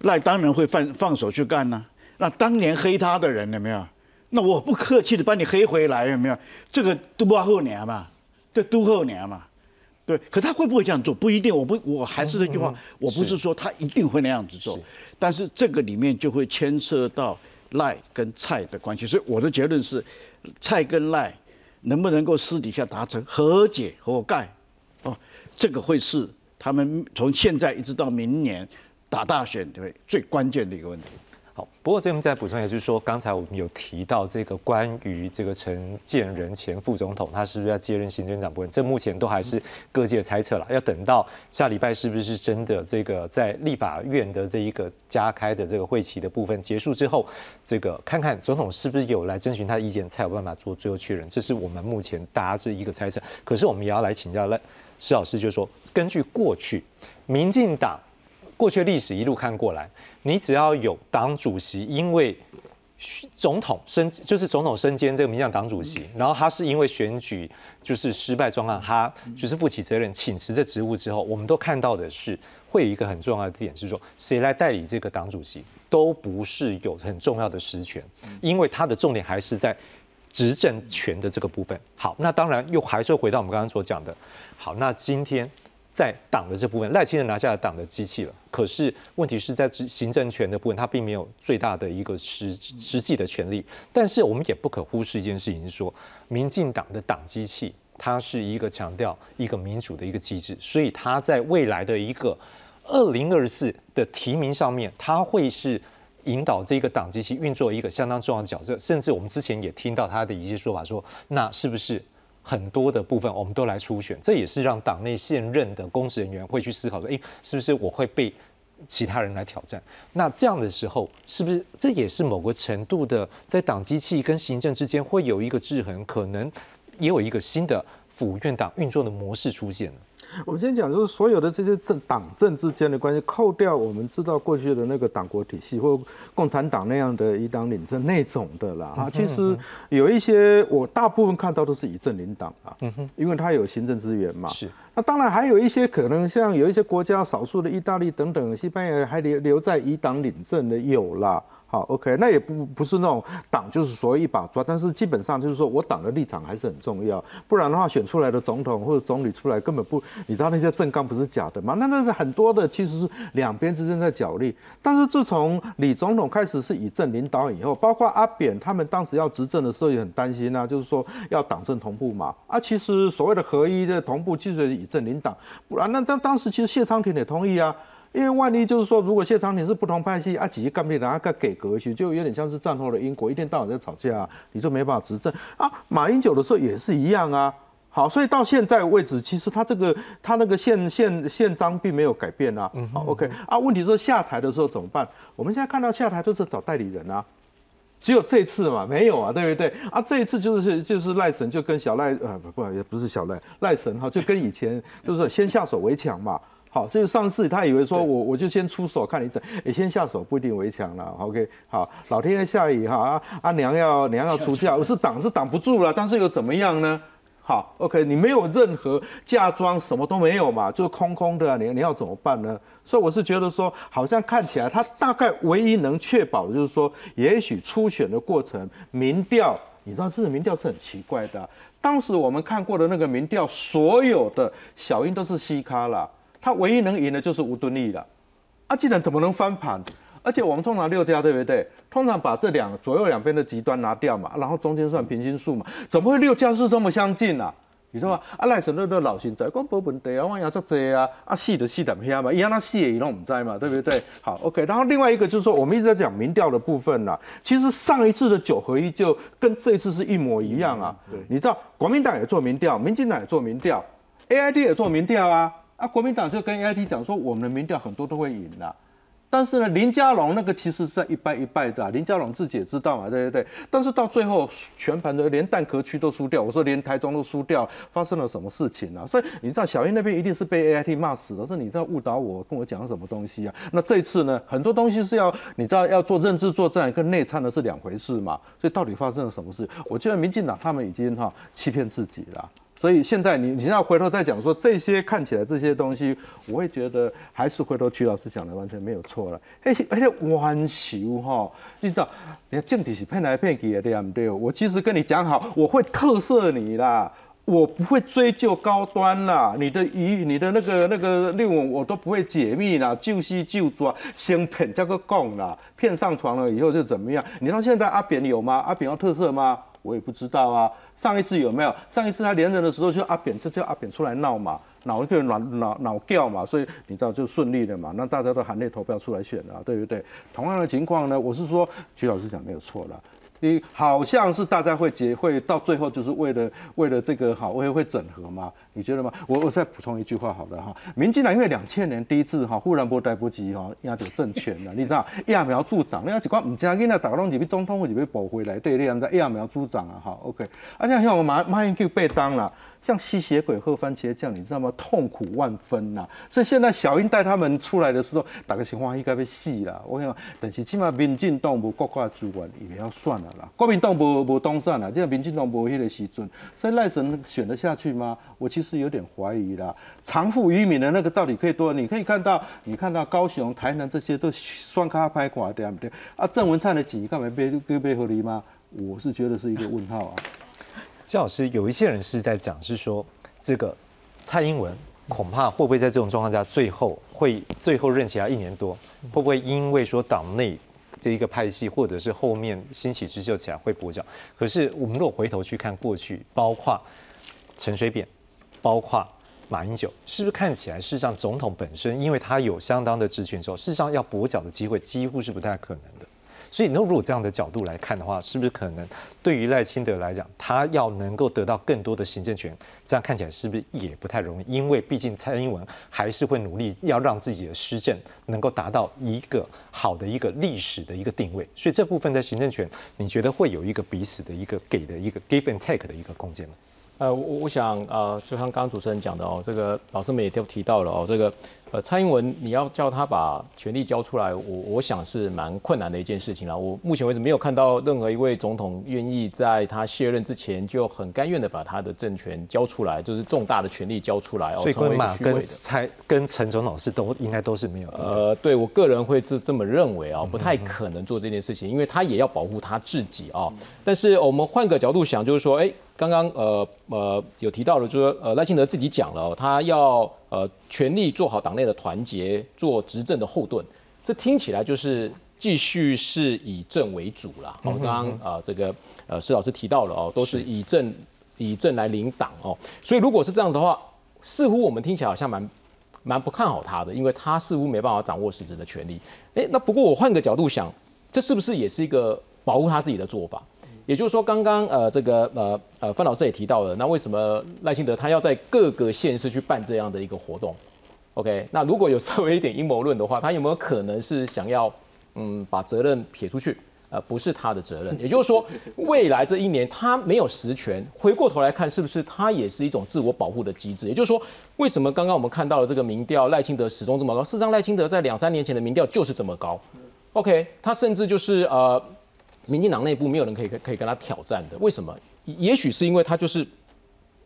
赖当然会放放手去干呢、那当年黑他的人有没有？那我不客气的把你黑回来，有没有？这个都不后年嘛，这都后年嘛。对，可他会不会这样做？不一定。我不，我还是那句话，我不是说他一定会那样子做，但是这个里面就会牵涉到赖跟蔡的关系。所以我的结论是，蔡跟赖能不能够私底下达成和解和盖，哦，这个会是他们从现在一直到明年打大选对最关键的一个问题。好，不过这边再补充，也就是说，刚才我们有提到这个关于这个陈建仁前副总统，他是不是要接任行政长部分？这目前都还是各界猜测了，要等到下礼拜是不是真的这个在立法院的这一个加开的这个会期的部分结束之后，这个看看总统是不是有来征询他的意见，才有办法做最后确认。这是我们目前大家这一个猜测。可是我们也要来请教赖施老师，就是说，根据过去民进党过去历史一路看过来。你只要有党主席，因为总统身就是总统身兼这个民进党主席，然后他是因为选举就是失败状况，他就是负起责任请辞这职务之后，我们都看到的是会有一个很重要的点是说，谁来代理这个党主席都不是有很重要的实权，因为他的重点还是在执政权的这个部分。好，那当然又还是回到我们刚刚所讲的，好，那今天。在党的这部分，赖清德拿下了党的机器了。可是问题是在行政权的部分，他并没有最大的一个实实际的权利。但是我们也不可忽视一件事情，是说民进党的党机器，它是一个强调一个民主的一个机制，所以它在未来的一个二零二四的提名上面，它会是引导这个党机器运作一个相当重要的角色。甚至我们之前也听到他的一些说法，说那是不是？很多的部分我们都来初选，这也是让党内现任的公职人员会去思考说，诶，是不是我会被其他人来挑战？那这样的时候，是不是这也是某个程度的在党机器跟行政之间会有一个制衡，可能也有一个新的府院党运作的模式出现？我们先讲，就是所有的这些政党政之间的关系，扣掉我们知道过去的那个党国体系或共产党那样的以党领政那种的啦，啊，其实有一些我大部分看到都是以政领党啊，因为它有行政资源嘛。是。那当然还有一些可能，像有一些国家少数的意大利等等，西班牙还留留在以党领政的有啦。好，OK，那也不不是那种党就是所谓一把抓，但是基本上就是说我党的立场还是很重要，不然的话选出来的总统或者总理出来根本不，你知道那些政纲不是假的吗？那那是很多的其实是两边之间在角力。但是自从李总统开始是以政领导以后，包括阿扁他们当时要执政的时候也很担心啊，就是说要党政同步嘛。啊，其实所谓的合一的同步，其实以政领导，不然那当当时其实谢长廷也同意啊。因为万一就是说，如果谢长廷是不同派系，啊，几个干部然后个给格去，就有点像是战后的英国，一天到晚在吵架，你就没办法执政啊。马英九的时候也是一样啊。好，所以到现在为止，其实他这个他那个宪宪宪章并没有改变啊。好，OK 啊。问题是下台的时候怎么办？我们现在看到下台都是找代理人啊，只有这次嘛，没有啊，对不对？啊，这一次就是就是赖神就跟小赖呃不不也不是小赖赖神哈，就跟以前就是先下手为强嘛。好，所以上次他以为说我我就先出手看你怎，也先下手不一定围墙了。OK，好，老天爷下雨哈，啊阿娘要娘要出嫁，我是挡是挡不住了，但是又怎么样呢？好，OK，你没有任何嫁妆，什么都没有嘛，就是空空的，你你要怎么办呢？所以我是觉得说，好像看起来他大概唯一能确保的就是说，也许初选的过程民调，你知道这个民调是很奇怪的，当时我们看过的那个民调，所有的小英都是西咖了。他唯一能赢的就是吴敦义了，啊，既然怎么能翻盘？而且我们通常六家对不对？通常把这两左右两边的极端拿掉嘛，然后中间算平均数嘛，怎么会六家是这么相近啊？你说啊，赖神乐都老心在讲无问题啊，我也做这啊，啊细的细点偏嘛，一样那细也拢唔知嘛，对不对？好，OK。然后另外一个就是说，我们一直在讲民调的部分啦，其实上一次的九合一就跟这一次是一模一样啊。对，你知道国民党也做民调，民进党也做民调，AID 也做民调啊。啊，国民党就跟 A I T 讲说，我们的民调很多都会赢的，但是呢，林佳龙那个其实是在一败一败的、林佳龙自己也知道嘛，对对对？但是到最后全盘的连蛋壳区都输掉，我说连台中都输掉，发生了什么事情啊？所以你知道小英那边一定是被 AIT 骂死了，说你在误导我，跟我讲什么东西啊？那这次呢，很多东西是要你知道要做认知作战跟内参的是两回事嘛，所以到底发生了什么事？我觉得民进党他们已经哈欺骗自己了。所以现在你你要回头再讲说这些看起来这些东西，我会觉得还是回头曲老师讲的完全没有错了。而且而且弯球哈，你知道，你看政体是骗来骗去的，对不对？我其实跟你讲好，我会特赦你啦，我不会追究高端啦，你的疑你的那个那个论文我都不会解密啦，就西就抓，先骗叫个供啦，骗上床了以后就怎么样？你到现在阿扁有吗？阿扁要特赦吗？我也不知道啊，上一次有没有？上一次他连任的时候，就阿扁就叫阿扁出来闹嘛，闹一个闹闹闹掉嘛，所以你知道就顺利了嘛，那大家都含泪投票出来选了，对不对？同样的情况呢，我是说，徐老师讲没有错了。你好像是大家会结会到最后就是为了为了这个好会会整合吗？你觉得吗？我我再补充一句话好了哈，民进党因为两千年第一次哈忽然波逮不及哈压住政权了，你知道揠苗助长，你要一寡唔正经的打拢入去总统或者被保回来，对，你知道揠苗助长啊哈，OK，而且像我马马英九被当了。像吸血鬼喝番茄酱，你知道吗？痛苦万分呐！所以现在小英带他们出来的时候，打个情况应该被戏了。我讲，但是起码民进党无国家主管也要算了啦。国民党无无当选了，这样民进党无迄个时阵，所以赖神选得下去吗？我其实有点怀疑啦。长富于民的那个到底可以多？你可以看到，你看到高雄、台南这些都双卡拍垮，对不对？啊，郑文灿的几干嘛被被被合理吗？我是觉得是一个问号啊。赵老师，有一些人是在讲，是说这个蔡英文恐怕会不会在这种状况下，最后会最后任期还一年多，会不会因为说党内这一个派系，或者是后面兴起之秀起来会跛脚？可是我们如果回头去看过去，包括陈水扁，包括马英九，是不是看起来事实上总统本身，因为他有相当的职权之后，事实上要跛脚的机会几乎是不太可能。所以，那如果这样的角度来看的话，是不是可能对于赖清德来讲，他要能够得到更多的行政权，这样看起来是不是也不太容易？因为毕竟蔡英文还是会努力要让自己的施政能够达到一个好的一个历史的一个定位。所以这部分在行政权，你觉得会有一个彼此的一个给的一个 give and take 的一个空间吗？呃，我我想呃，就像刚刚主持人讲的哦，这个老师们也都提到了哦，这个。呃，蔡英文，你要叫他把权力交出来，我我想是蛮困难的一件事情了。我目前为止没有看到任何一位总统愿意在他卸任之前就很甘愿的把他的政权交出来，就是重大的权力交出来哦。所以跟马跟蔡跟陈总老师都应该都是没有。呃，对我个人会是这么认为啊，不太可能做这件事情，因为他也要保护他自己啊。但是我们换个角度想，就是说，哎，刚刚呃呃有提到了，就是呃赖清德自己讲了，他要。呃，全力做好党内的团结，做执政的后盾，这听起来就是继续是以政为主啦。哦，刚刚啊，这个呃施老师提到了哦，都是以政以政来领党哦。所以如果是这样的话，似乎我们听起来好像蛮蛮不看好他的，因为他似乎没办法掌握实质的权力。哎，那不过我换个角度想，这是不是也是一个保护他自己的做法？也就是说，刚刚呃，这个呃呃，范老师也提到了，那为什么赖清德他要在各个县市去办这样的一个活动？OK，那如果有稍微一点阴谋论的话，他有没有可能是想要嗯把责任撇出去？呃，不是他的责任。也就是说，未来这一年他没有实权，回过头来看，是不是他也是一种自我保护的机制？也就是说，为什么刚刚我们看到了这个民调，赖清德始终这么高？事实上，赖清德在两三年前的民调就是这么高。OK，他甚至就是呃。民进党内部没有人可以可以跟他挑战的，为什么？也许是因为他就是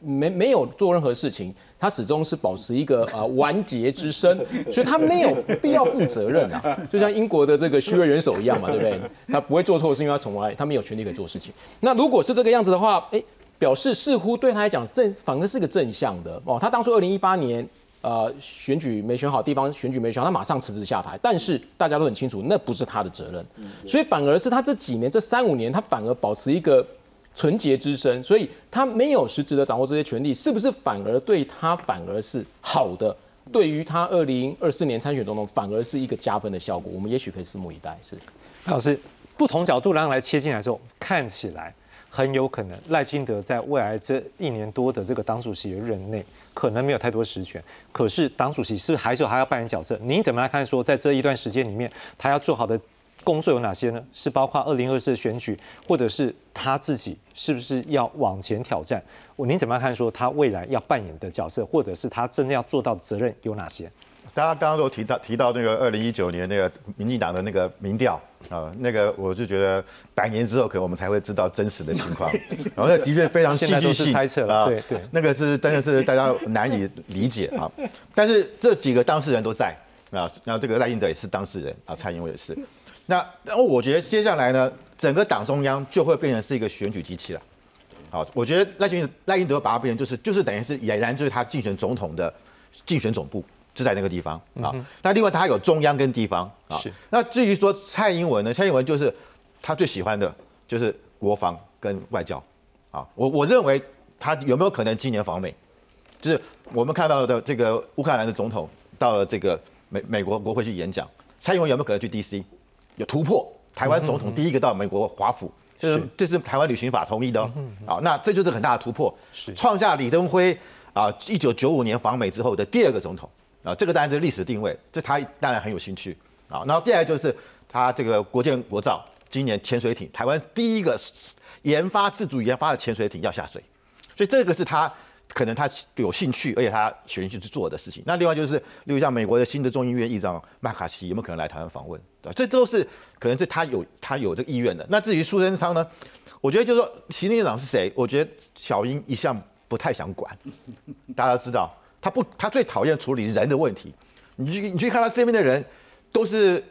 没没有做任何事情，他始终是保持一个呃完结之身，所以他没有必要负责任啊，就像英国的这个虚位元首一样嘛，对不对？他不会做错，是因为他从来他没有权利可以做事情。那如果是这个样子的话，哎，表示似乎对他来讲正反而是个正向的哦。他当初二零一八年。呃，选举没选好，地方选举没选好，他马上辞职下台。但是大家都很清楚，那不是他的责任，所以反而是他这几年这三五年，他反而保持一个纯洁之身，所以他没有实质的掌握这些权利，是不是反而对他反而是好的？对于他二零二四年参选总统，反而是一个加分的效果。我们也许可以拭目以待。是，老师，不同角度然后来切进来之后，看起来很有可能赖清德在未来这一年多的这个党主席的任内，可能没有太多实权。可是党主席是还是还要扮演角色？您怎么来看？说在这一段时间里面，他要做好的工作有哪些呢？是包括二零二四选举，或者是他自己是不是要往前挑战？我您怎么看？说他未来要扮演的角色，或者是他真正要做到的责任有哪些？大家刚刚都提到提到那个二零一九年那个民进党的那个民调啊，那个我就觉得百年之后可能我们才会知道真实的情况，然 后那的确非常戏剧性猜测了，对对，那个是真的是大家难以理解啊。但是这几个当事人都在啊，那这个赖英德也是当事人啊，蔡英文也是。那然后我觉得接下来呢，整个党中央就会变成是一个选举机器了。好，我觉得赖英赖英德把它变成就是就是等于是俨然就是他竞选总统的竞选总部。就在那个地方啊。那另外他有中央跟地方啊。是。那至于说蔡英文呢？蔡英文就是他最喜欢的就是国防跟外交啊。我我认为他有没有可能今年访美？就是我们看到的这个乌克兰的总统到了这个美美国国会去演讲，蔡英文有没有可能去 D.C. 有突破？台湾总统第一个到美国华府，就是这是台湾旅行法同意的哦啊。那这就是很大的突破，是创下李登辉啊一九九五年访美之后的第二个总统。啊，这个当然是历史定位，这他当然很有兴趣啊。然后第二就是他这个国建国造，今年潜水艇台湾第一个研发自主研发的潜水艇要下水，所以这个是他可能他有兴趣，而且他选去去做的事情。那另外就是，例如像美国的新的众议院议长麦卡锡有没有可能来台湾访问？对这都是可能是他有他有这个意愿的。那至于苏贞昌呢，我觉得就是说行政院长是谁，我觉得小英一向不太想管，大家都知道。他不，他最讨厌处理人的问题。你去，你去看他身边的人，都是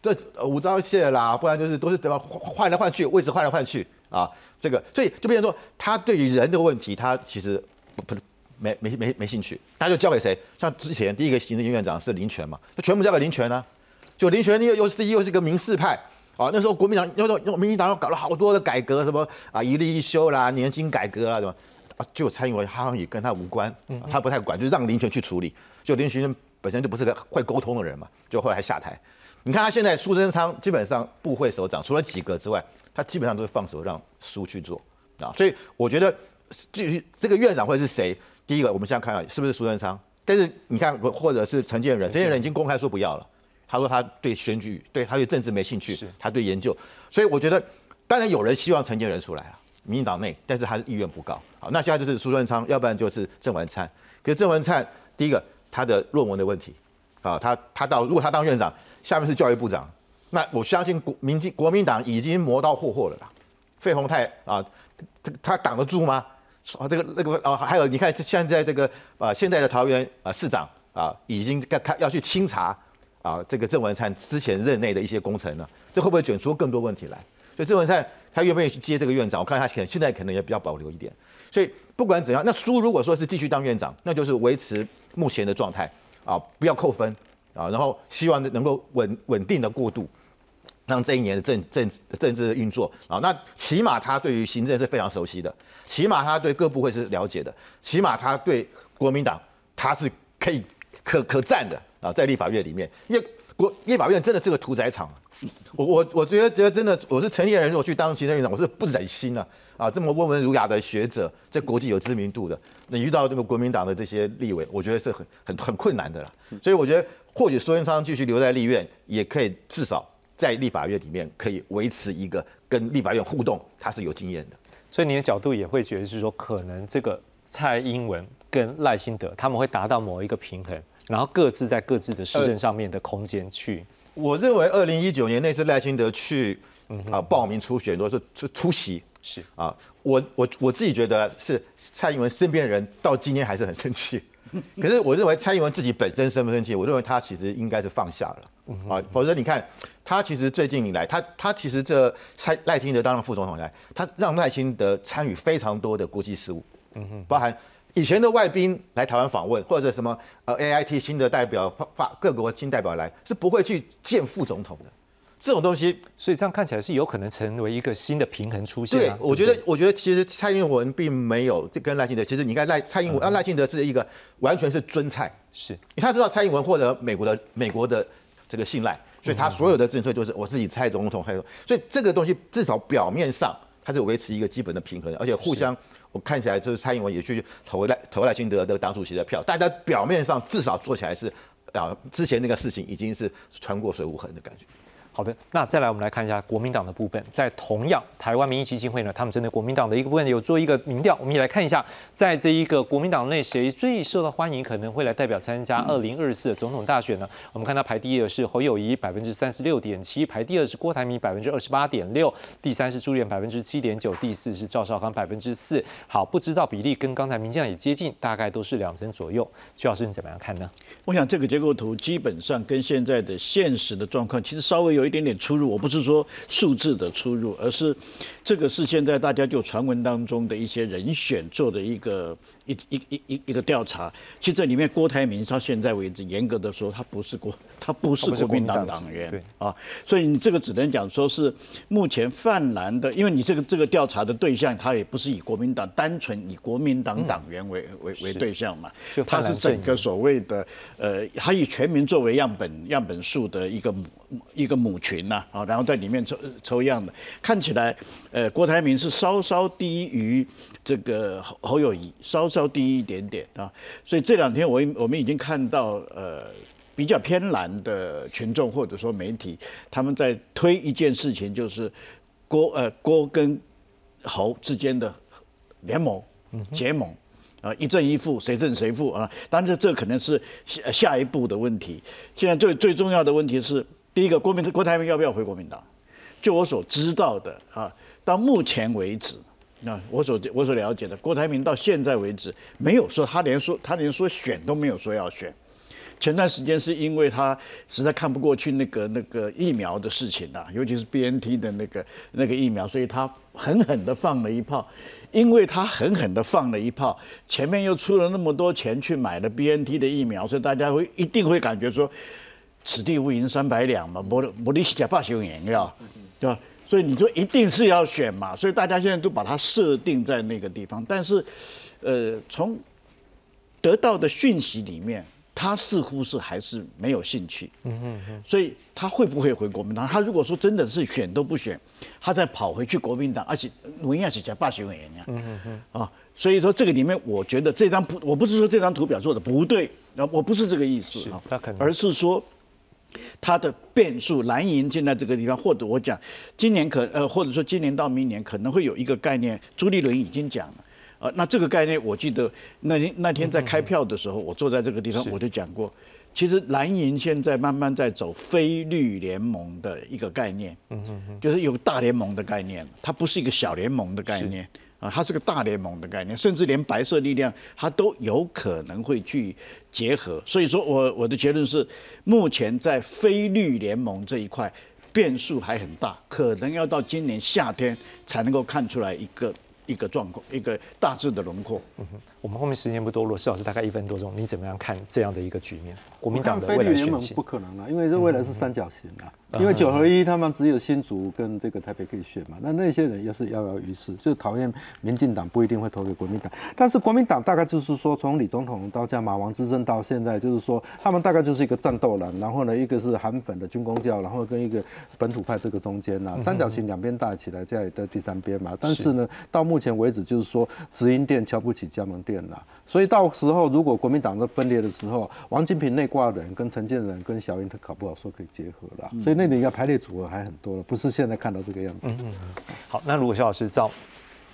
这五招谢啦，不然就是都是对吧？换来换去，位置换来换去啊。这个，所以就变成说，他对于人的问题，他其实不不没没没没兴趣。他就交给谁？像之前第一个行政院长是林权嘛，他全部交给林权呢。就林权又又是又是一个民事派啊。那时候国民党又又民进党又搞了好多的改革，什么啊一例一休啦，年金改革啦，什么。啊，就蔡英文好像也跟他无关，他不太管，就让林权去处理。就林权本身就不是个会沟通的人嘛，就后来下台。你看他现在苏贞昌基本上部会首长除了几个之外，他基本上都是放手让苏去做啊。所以我觉得至于这个院长会是谁，第一个我们现在看到是不是苏贞昌？但是你看或者是陈建仁，陈建仁已经公开说不要了，他说他对选举对他对政治没兴趣，他对研究。所以我觉得当然有人希望陈建仁出来了。民进党内，但是他的意愿不高。好，那现在就是苏贞昌，要不然就是郑文灿。可是郑文灿，第一个他的论文的问题，啊，他他到如果他当院长，下面是教育部长，那我相信国民进国民党已经磨刀霍霍了啦。费鸿泰啊，这个他挡得住吗？啊，这个那个啊，还有你看现在这个啊，现在的桃园啊市长啊，已经开开要去清查啊，这个郑文灿之前任内的一些工程了，这会不会卷出更多问题来？所以郑文灿。他愿不愿意去接这个院长？我看他可能现在可能也比较保留一点。所以不管怎样，那苏如果说是继续当院长，那就是维持目前的状态啊，不要扣分啊，然后希望能够稳稳定的过渡，让这一年的政政政治运作啊，那起码他对于行政是非常熟悉的，起码他对各部会是了解的，起码他对国民党他是可以可可赞的啊，在立法院里面，因为国立法院真的是个屠宰场。我我我觉得觉得真的，我是成年人，如果去当行政院长，我是不忍心啊啊！这么温文儒雅的学者，在国际有知名度的，你遇到这个国民党的这些立委，我觉得是很很很困难的啦。所以我觉得，或许苏贞昌继续留在立院，也可以至少在立法院里面可以维持一个跟立法院互动，他是有经验的。所以你的角度也会觉得是说，可能这个蔡英文跟赖清德他们会达到某一个平衡，然后各自在各自的市政上面的空间去。我认为二零一九年那次赖清德去啊报名初选，都是出出席是啊，我我我自己觉得是蔡英文身边的人到今天还是很生气，可是我认为蔡英文自己本身生不生气，我认为他其实应该是放下了啊，否则你看他其实最近以来，他他其实这蔡赖清德当了副总统来，他让赖清德参与非常多的国际事务，嗯哼，包含。以前的外宾来台湾访问，或者什么呃 A I T 新的代表发发各国新代表来，是不会去见副总统的。这种东西，所以这样看起来是有可能成为一个新的平衡出现。对，我觉得，我觉得其实蔡英文并没有跟赖清德，其实你看赖蔡英文啊赖清德是一个完全是尊蔡，是他知道蔡英文获得美国的美国的这个信赖，所以他所有的政策就是我自己蔡总统，还有所以这个东西至少表面上它是维持一个基本的平衡，而且互相我看起来就是蔡英文也去投赖投赖清德的党主席的票，大家表面上至少做起来是啊，之前那个事情已经是穿过水无痕的感觉。好的，那再来我们来看一下国民党的部分，在同样台湾民意基金会呢，他们针对国民党的一个部分有做一个民调，我们也来看一下，在这一个国民党内谁最受到欢迎，可能会来代表参加二零二四的总统大选呢？我们看到排第一的是侯友谊百分之三十六点七，排第二是郭台铭百分之二十八点六，第三是朱立伦百分之七点九，第四是赵少康百分之四。好，不知道比例跟刚才民进党也接近，大概都是两成左右。徐老师你怎么样看呢？我想这个结构图基本上跟现在的现实的状况其实稍微有一点点出入。我不是说数字的出入，而是这个是现在大家就传闻当中的一些人选做的一个一一一一一个调查。其实这里面郭台铭到现在为止，严格的说，他不是国，他不是国民党党员啊，所以你这个只能讲说是目前泛蓝的，因为你这个这个调查的对象，他也不是以国民党单纯以国民党党员为为为对象嘛，他是整个所谓的呃，他以全民作为样本样本数的一个母一个母群呐啊，然后在里面抽抽样的，看起来呃，郭台铭是稍稍低于这个侯侯友谊，稍稍低一点点啊，所以这两天我我们已经看到呃。比较偏蓝的群众或者说媒体，他们在推一件事情，就是郭呃郭跟侯之间的联盟结盟啊，一正一负，谁正谁负啊？当然这可能是下下一步的问题。现在最最重要的问题是，第一个，国民郭台铭要不要回国民党？就我所知道的啊，到目前为止，那我所我所了解的，郭台铭到现在为止没有说他连说他连说选都没有说要选。前段时间是因为他实在看不过去那个那个疫苗的事情啊，尤其是 BNT 的那个那个疫苗，所以他狠狠的放了一炮。因为他狠狠的放了一炮，前面又出了那么多钱去买了 BNT 的疫苗，所以大家会一定会感觉说，此地无银三百两嘛，莫莫利假霸雄赢要，对吧？所以你就一定是要选嘛，所以大家现在都把它设定在那个地方。但是，呃，从得到的讯息里面。他似乎是还是没有兴趣，嗯嗯嗯，所以他会不会回国民党？他如果说真的是选都不选，他再跑回去国民党，而且努亚是加霸选委员呀，嗯嗯嗯，啊，所以说这个里面，我觉得这张图，我不是说这张图表做的不对，啊，我不是这个意思啊，而是说他的变数，蓝银现在这个地方，或者我讲今年可呃，或者说今年到明年可能会有一个概念，朱立伦已经讲了。呃，那这个概念，我记得那天那天在开票的时候，我坐在这个地方，我就讲过，其实蓝银现在慢慢在走非绿联盟的一个概念，嗯嗯嗯，就是有大联盟的概念，它不是一个小联盟的概念它是个大联盟的概念，甚至连白色力量它都有可能会去结合，所以说我我的结论是，目前在非绿联盟这一块变数还很大，可能要到今年夏天才能够看出来一个。一个状况，一个大致的轮廓。我们后面时间不多罗斯老师大概一分多钟，你怎么样看这样的一个局面？国民党的未来选情不可能了，因为这未来是三角形啊。因为九合一他们只有新竹跟这个台北可以选嘛，那那些人又是摇摇欲试，就讨厌民进党，不一定会投给国民党。但是国民党大概就是说，从李总统到像马王之争到现在，就是说他们大概就是一个战斗蓝，然后呢，一个是韩粉的军工教，然后跟一个本土派这个中间呐，三角形两边大起来，这样的第三边嘛。但是呢，到目前为止就是说直营店瞧不起加盟店了，所以到时候如果国民党在分裂的时候，王金平内挂人跟陈建仁跟小英他搞不好说可以结合了，所以。那里要排列组合还很多了，不是现在看到这个样子。嗯嗯。好，那如果肖老师照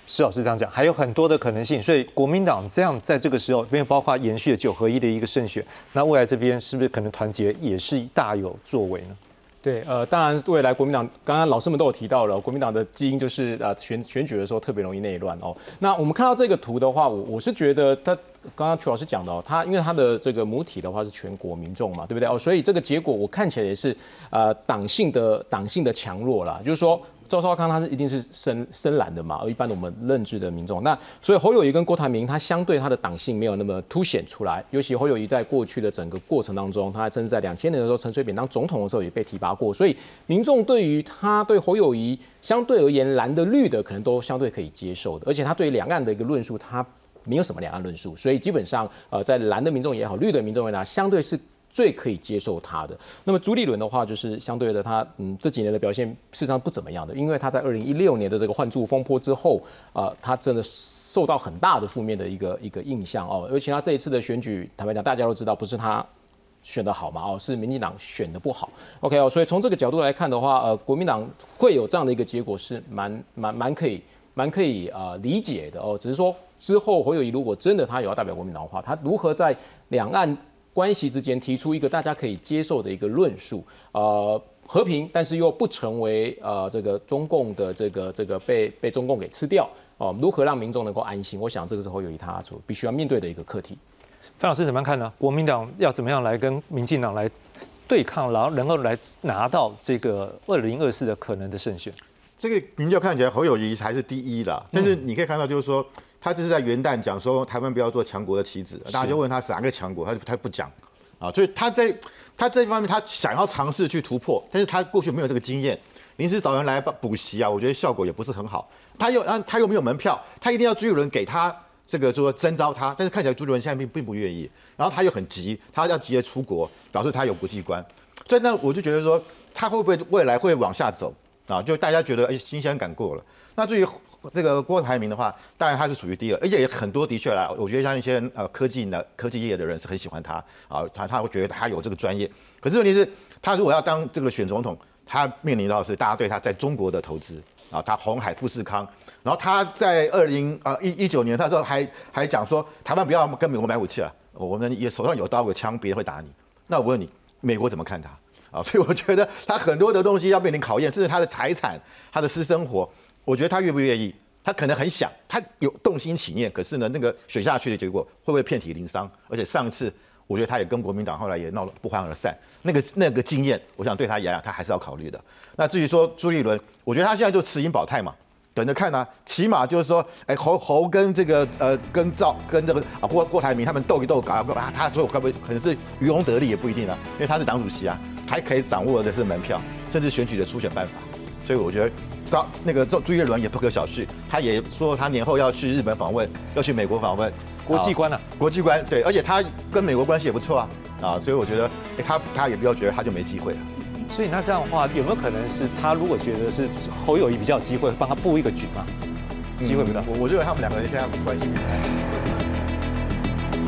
施老师这样讲，还有很多的可能性。所以国民党这样在这个时候，因为包括延续了九合一的一个胜选，那未来这边是不是可能团结也是大有作为呢？对，呃，当然未来国民党刚刚老师们都有提到了，国民党的基因就是呃选选举的时候特别容易内乱哦。那我们看到这个图的话，我我是觉得他。刚刚曲老师讲的哦，他因为他的这个母体的话是全国民众嘛，对不对哦？所以这个结果我看起来也是呃党性的党性的强弱啦，就是说赵少康他是一定是深深蓝的嘛，而一般的我们认知的民众，那所以侯友谊跟郭台铭他相对他的党性没有那么凸显出来，尤其侯友谊在过去的整个过程当中，他甚至在两千年的时候陈水扁当总统的时候也被提拔过，所以民众对于他对侯友谊相对而言蓝的绿的可能都相对可以接受的，而且他对两岸的一个论述他。没有什么两岸论述，所以基本上，呃，在蓝的民众也好，绿的民众也好，相对是最可以接受他的。那么朱立伦的话，就是相对的他，嗯，这几年的表现事实上不怎么样的，因为他在二零一六年的这个换柱风波之后，啊，他真的受到很大的负面的一个一个印象哦。而且他这一次的选举，坦白讲，大家都知道不是他选的好嘛，哦，是民进党选的不好。OK 哦，所以从这个角度来看的话，呃，国民党会有这样的一个结果是蛮蛮蛮可以。蛮可以呃理解的哦，只是说之后侯友谊如果真的他有要代表国民党的话，他如何在两岸关系之间提出一个大家可以接受的一个论述，呃，和平，但是又不成为呃这个中共的这个这个被被中共给吃掉哦，如何让民众能够安心？我想这个是侯友谊他所必须要面对的一个课题。范老师怎么样看呢？国民党要怎么样来跟民进党来对抗，然后能够来拿到这个二零二四的可能的胜选？这个民调看起来侯友谊还是第一啦，但是你可以看到，就是说他这是在元旦讲说台湾不要做强国的棋子，大家就问他是哪个强国，他他不讲啊，所以他在他这方面他想要尝试去突破，但是他过去没有这个经验，临时找人来补习啊，我觉得效果也不是很好。他又啊他又没有门票，他一定要朱立伦给他这个说征召他，但是看起来朱立伦现在并并不愿意，然后他又很急，他要急着出国，表示他有国际观，所以那我就觉得说他会不会未来会往下走？啊，就大家觉得哎，新鲜感过了。那至于这个郭台铭的话，当然他是属于第二，而且也很多的确啦，我觉得像一些呃科技的科技业的人是很喜欢他啊，他他会觉得他有这个专业。可是问题是，他如果要当这个选总统，他面临到是大家对他在中国的投资啊，他红海富士康，然后他在二零啊一一九年，他说还还讲说台湾不要跟美国买武器了，我们也手上有刀有枪，别人会打你。那我问你，美国怎么看他？啊，所以我觉得他很多的东西要面临考验，这是他的财产，他的私生活。我觉得他愿不愿意，他可能很想，他有动心起念，可是呢，那个选下去的结果会不会遍体鳞伤？而且上次我觉得他也跟国民党后来也闹了不欢而散，那个那个经验，我想对他来讲，他还是要考虑的。那至于说朱立伦，我觉得他现在就持盈保泰嘛，等着看啊，起码就是说，哎，侯侯跟这个呃跟赵跟这个啊郭郭台铭他们斗一斗，搞啊他最后可不可能是渔翁得利也不一定啊，因为他是党主席啊。还可以掌握的是门票，甚至选举的初选办法，所以我觉得赵那个朱朱叶伦也不可小觑。他也说他年后要去日本访问，要去美国访问，国际观啊，国际观对，而且他跟美国关系也不错啊啊，所以我觉得他他也不要觉得他就没机会了。所以那这样的话，有没有可能是他如果觉得是侯友谊比较有机会，帮他布一个局嘛？机会不大。我我认为他们两个人现在关系。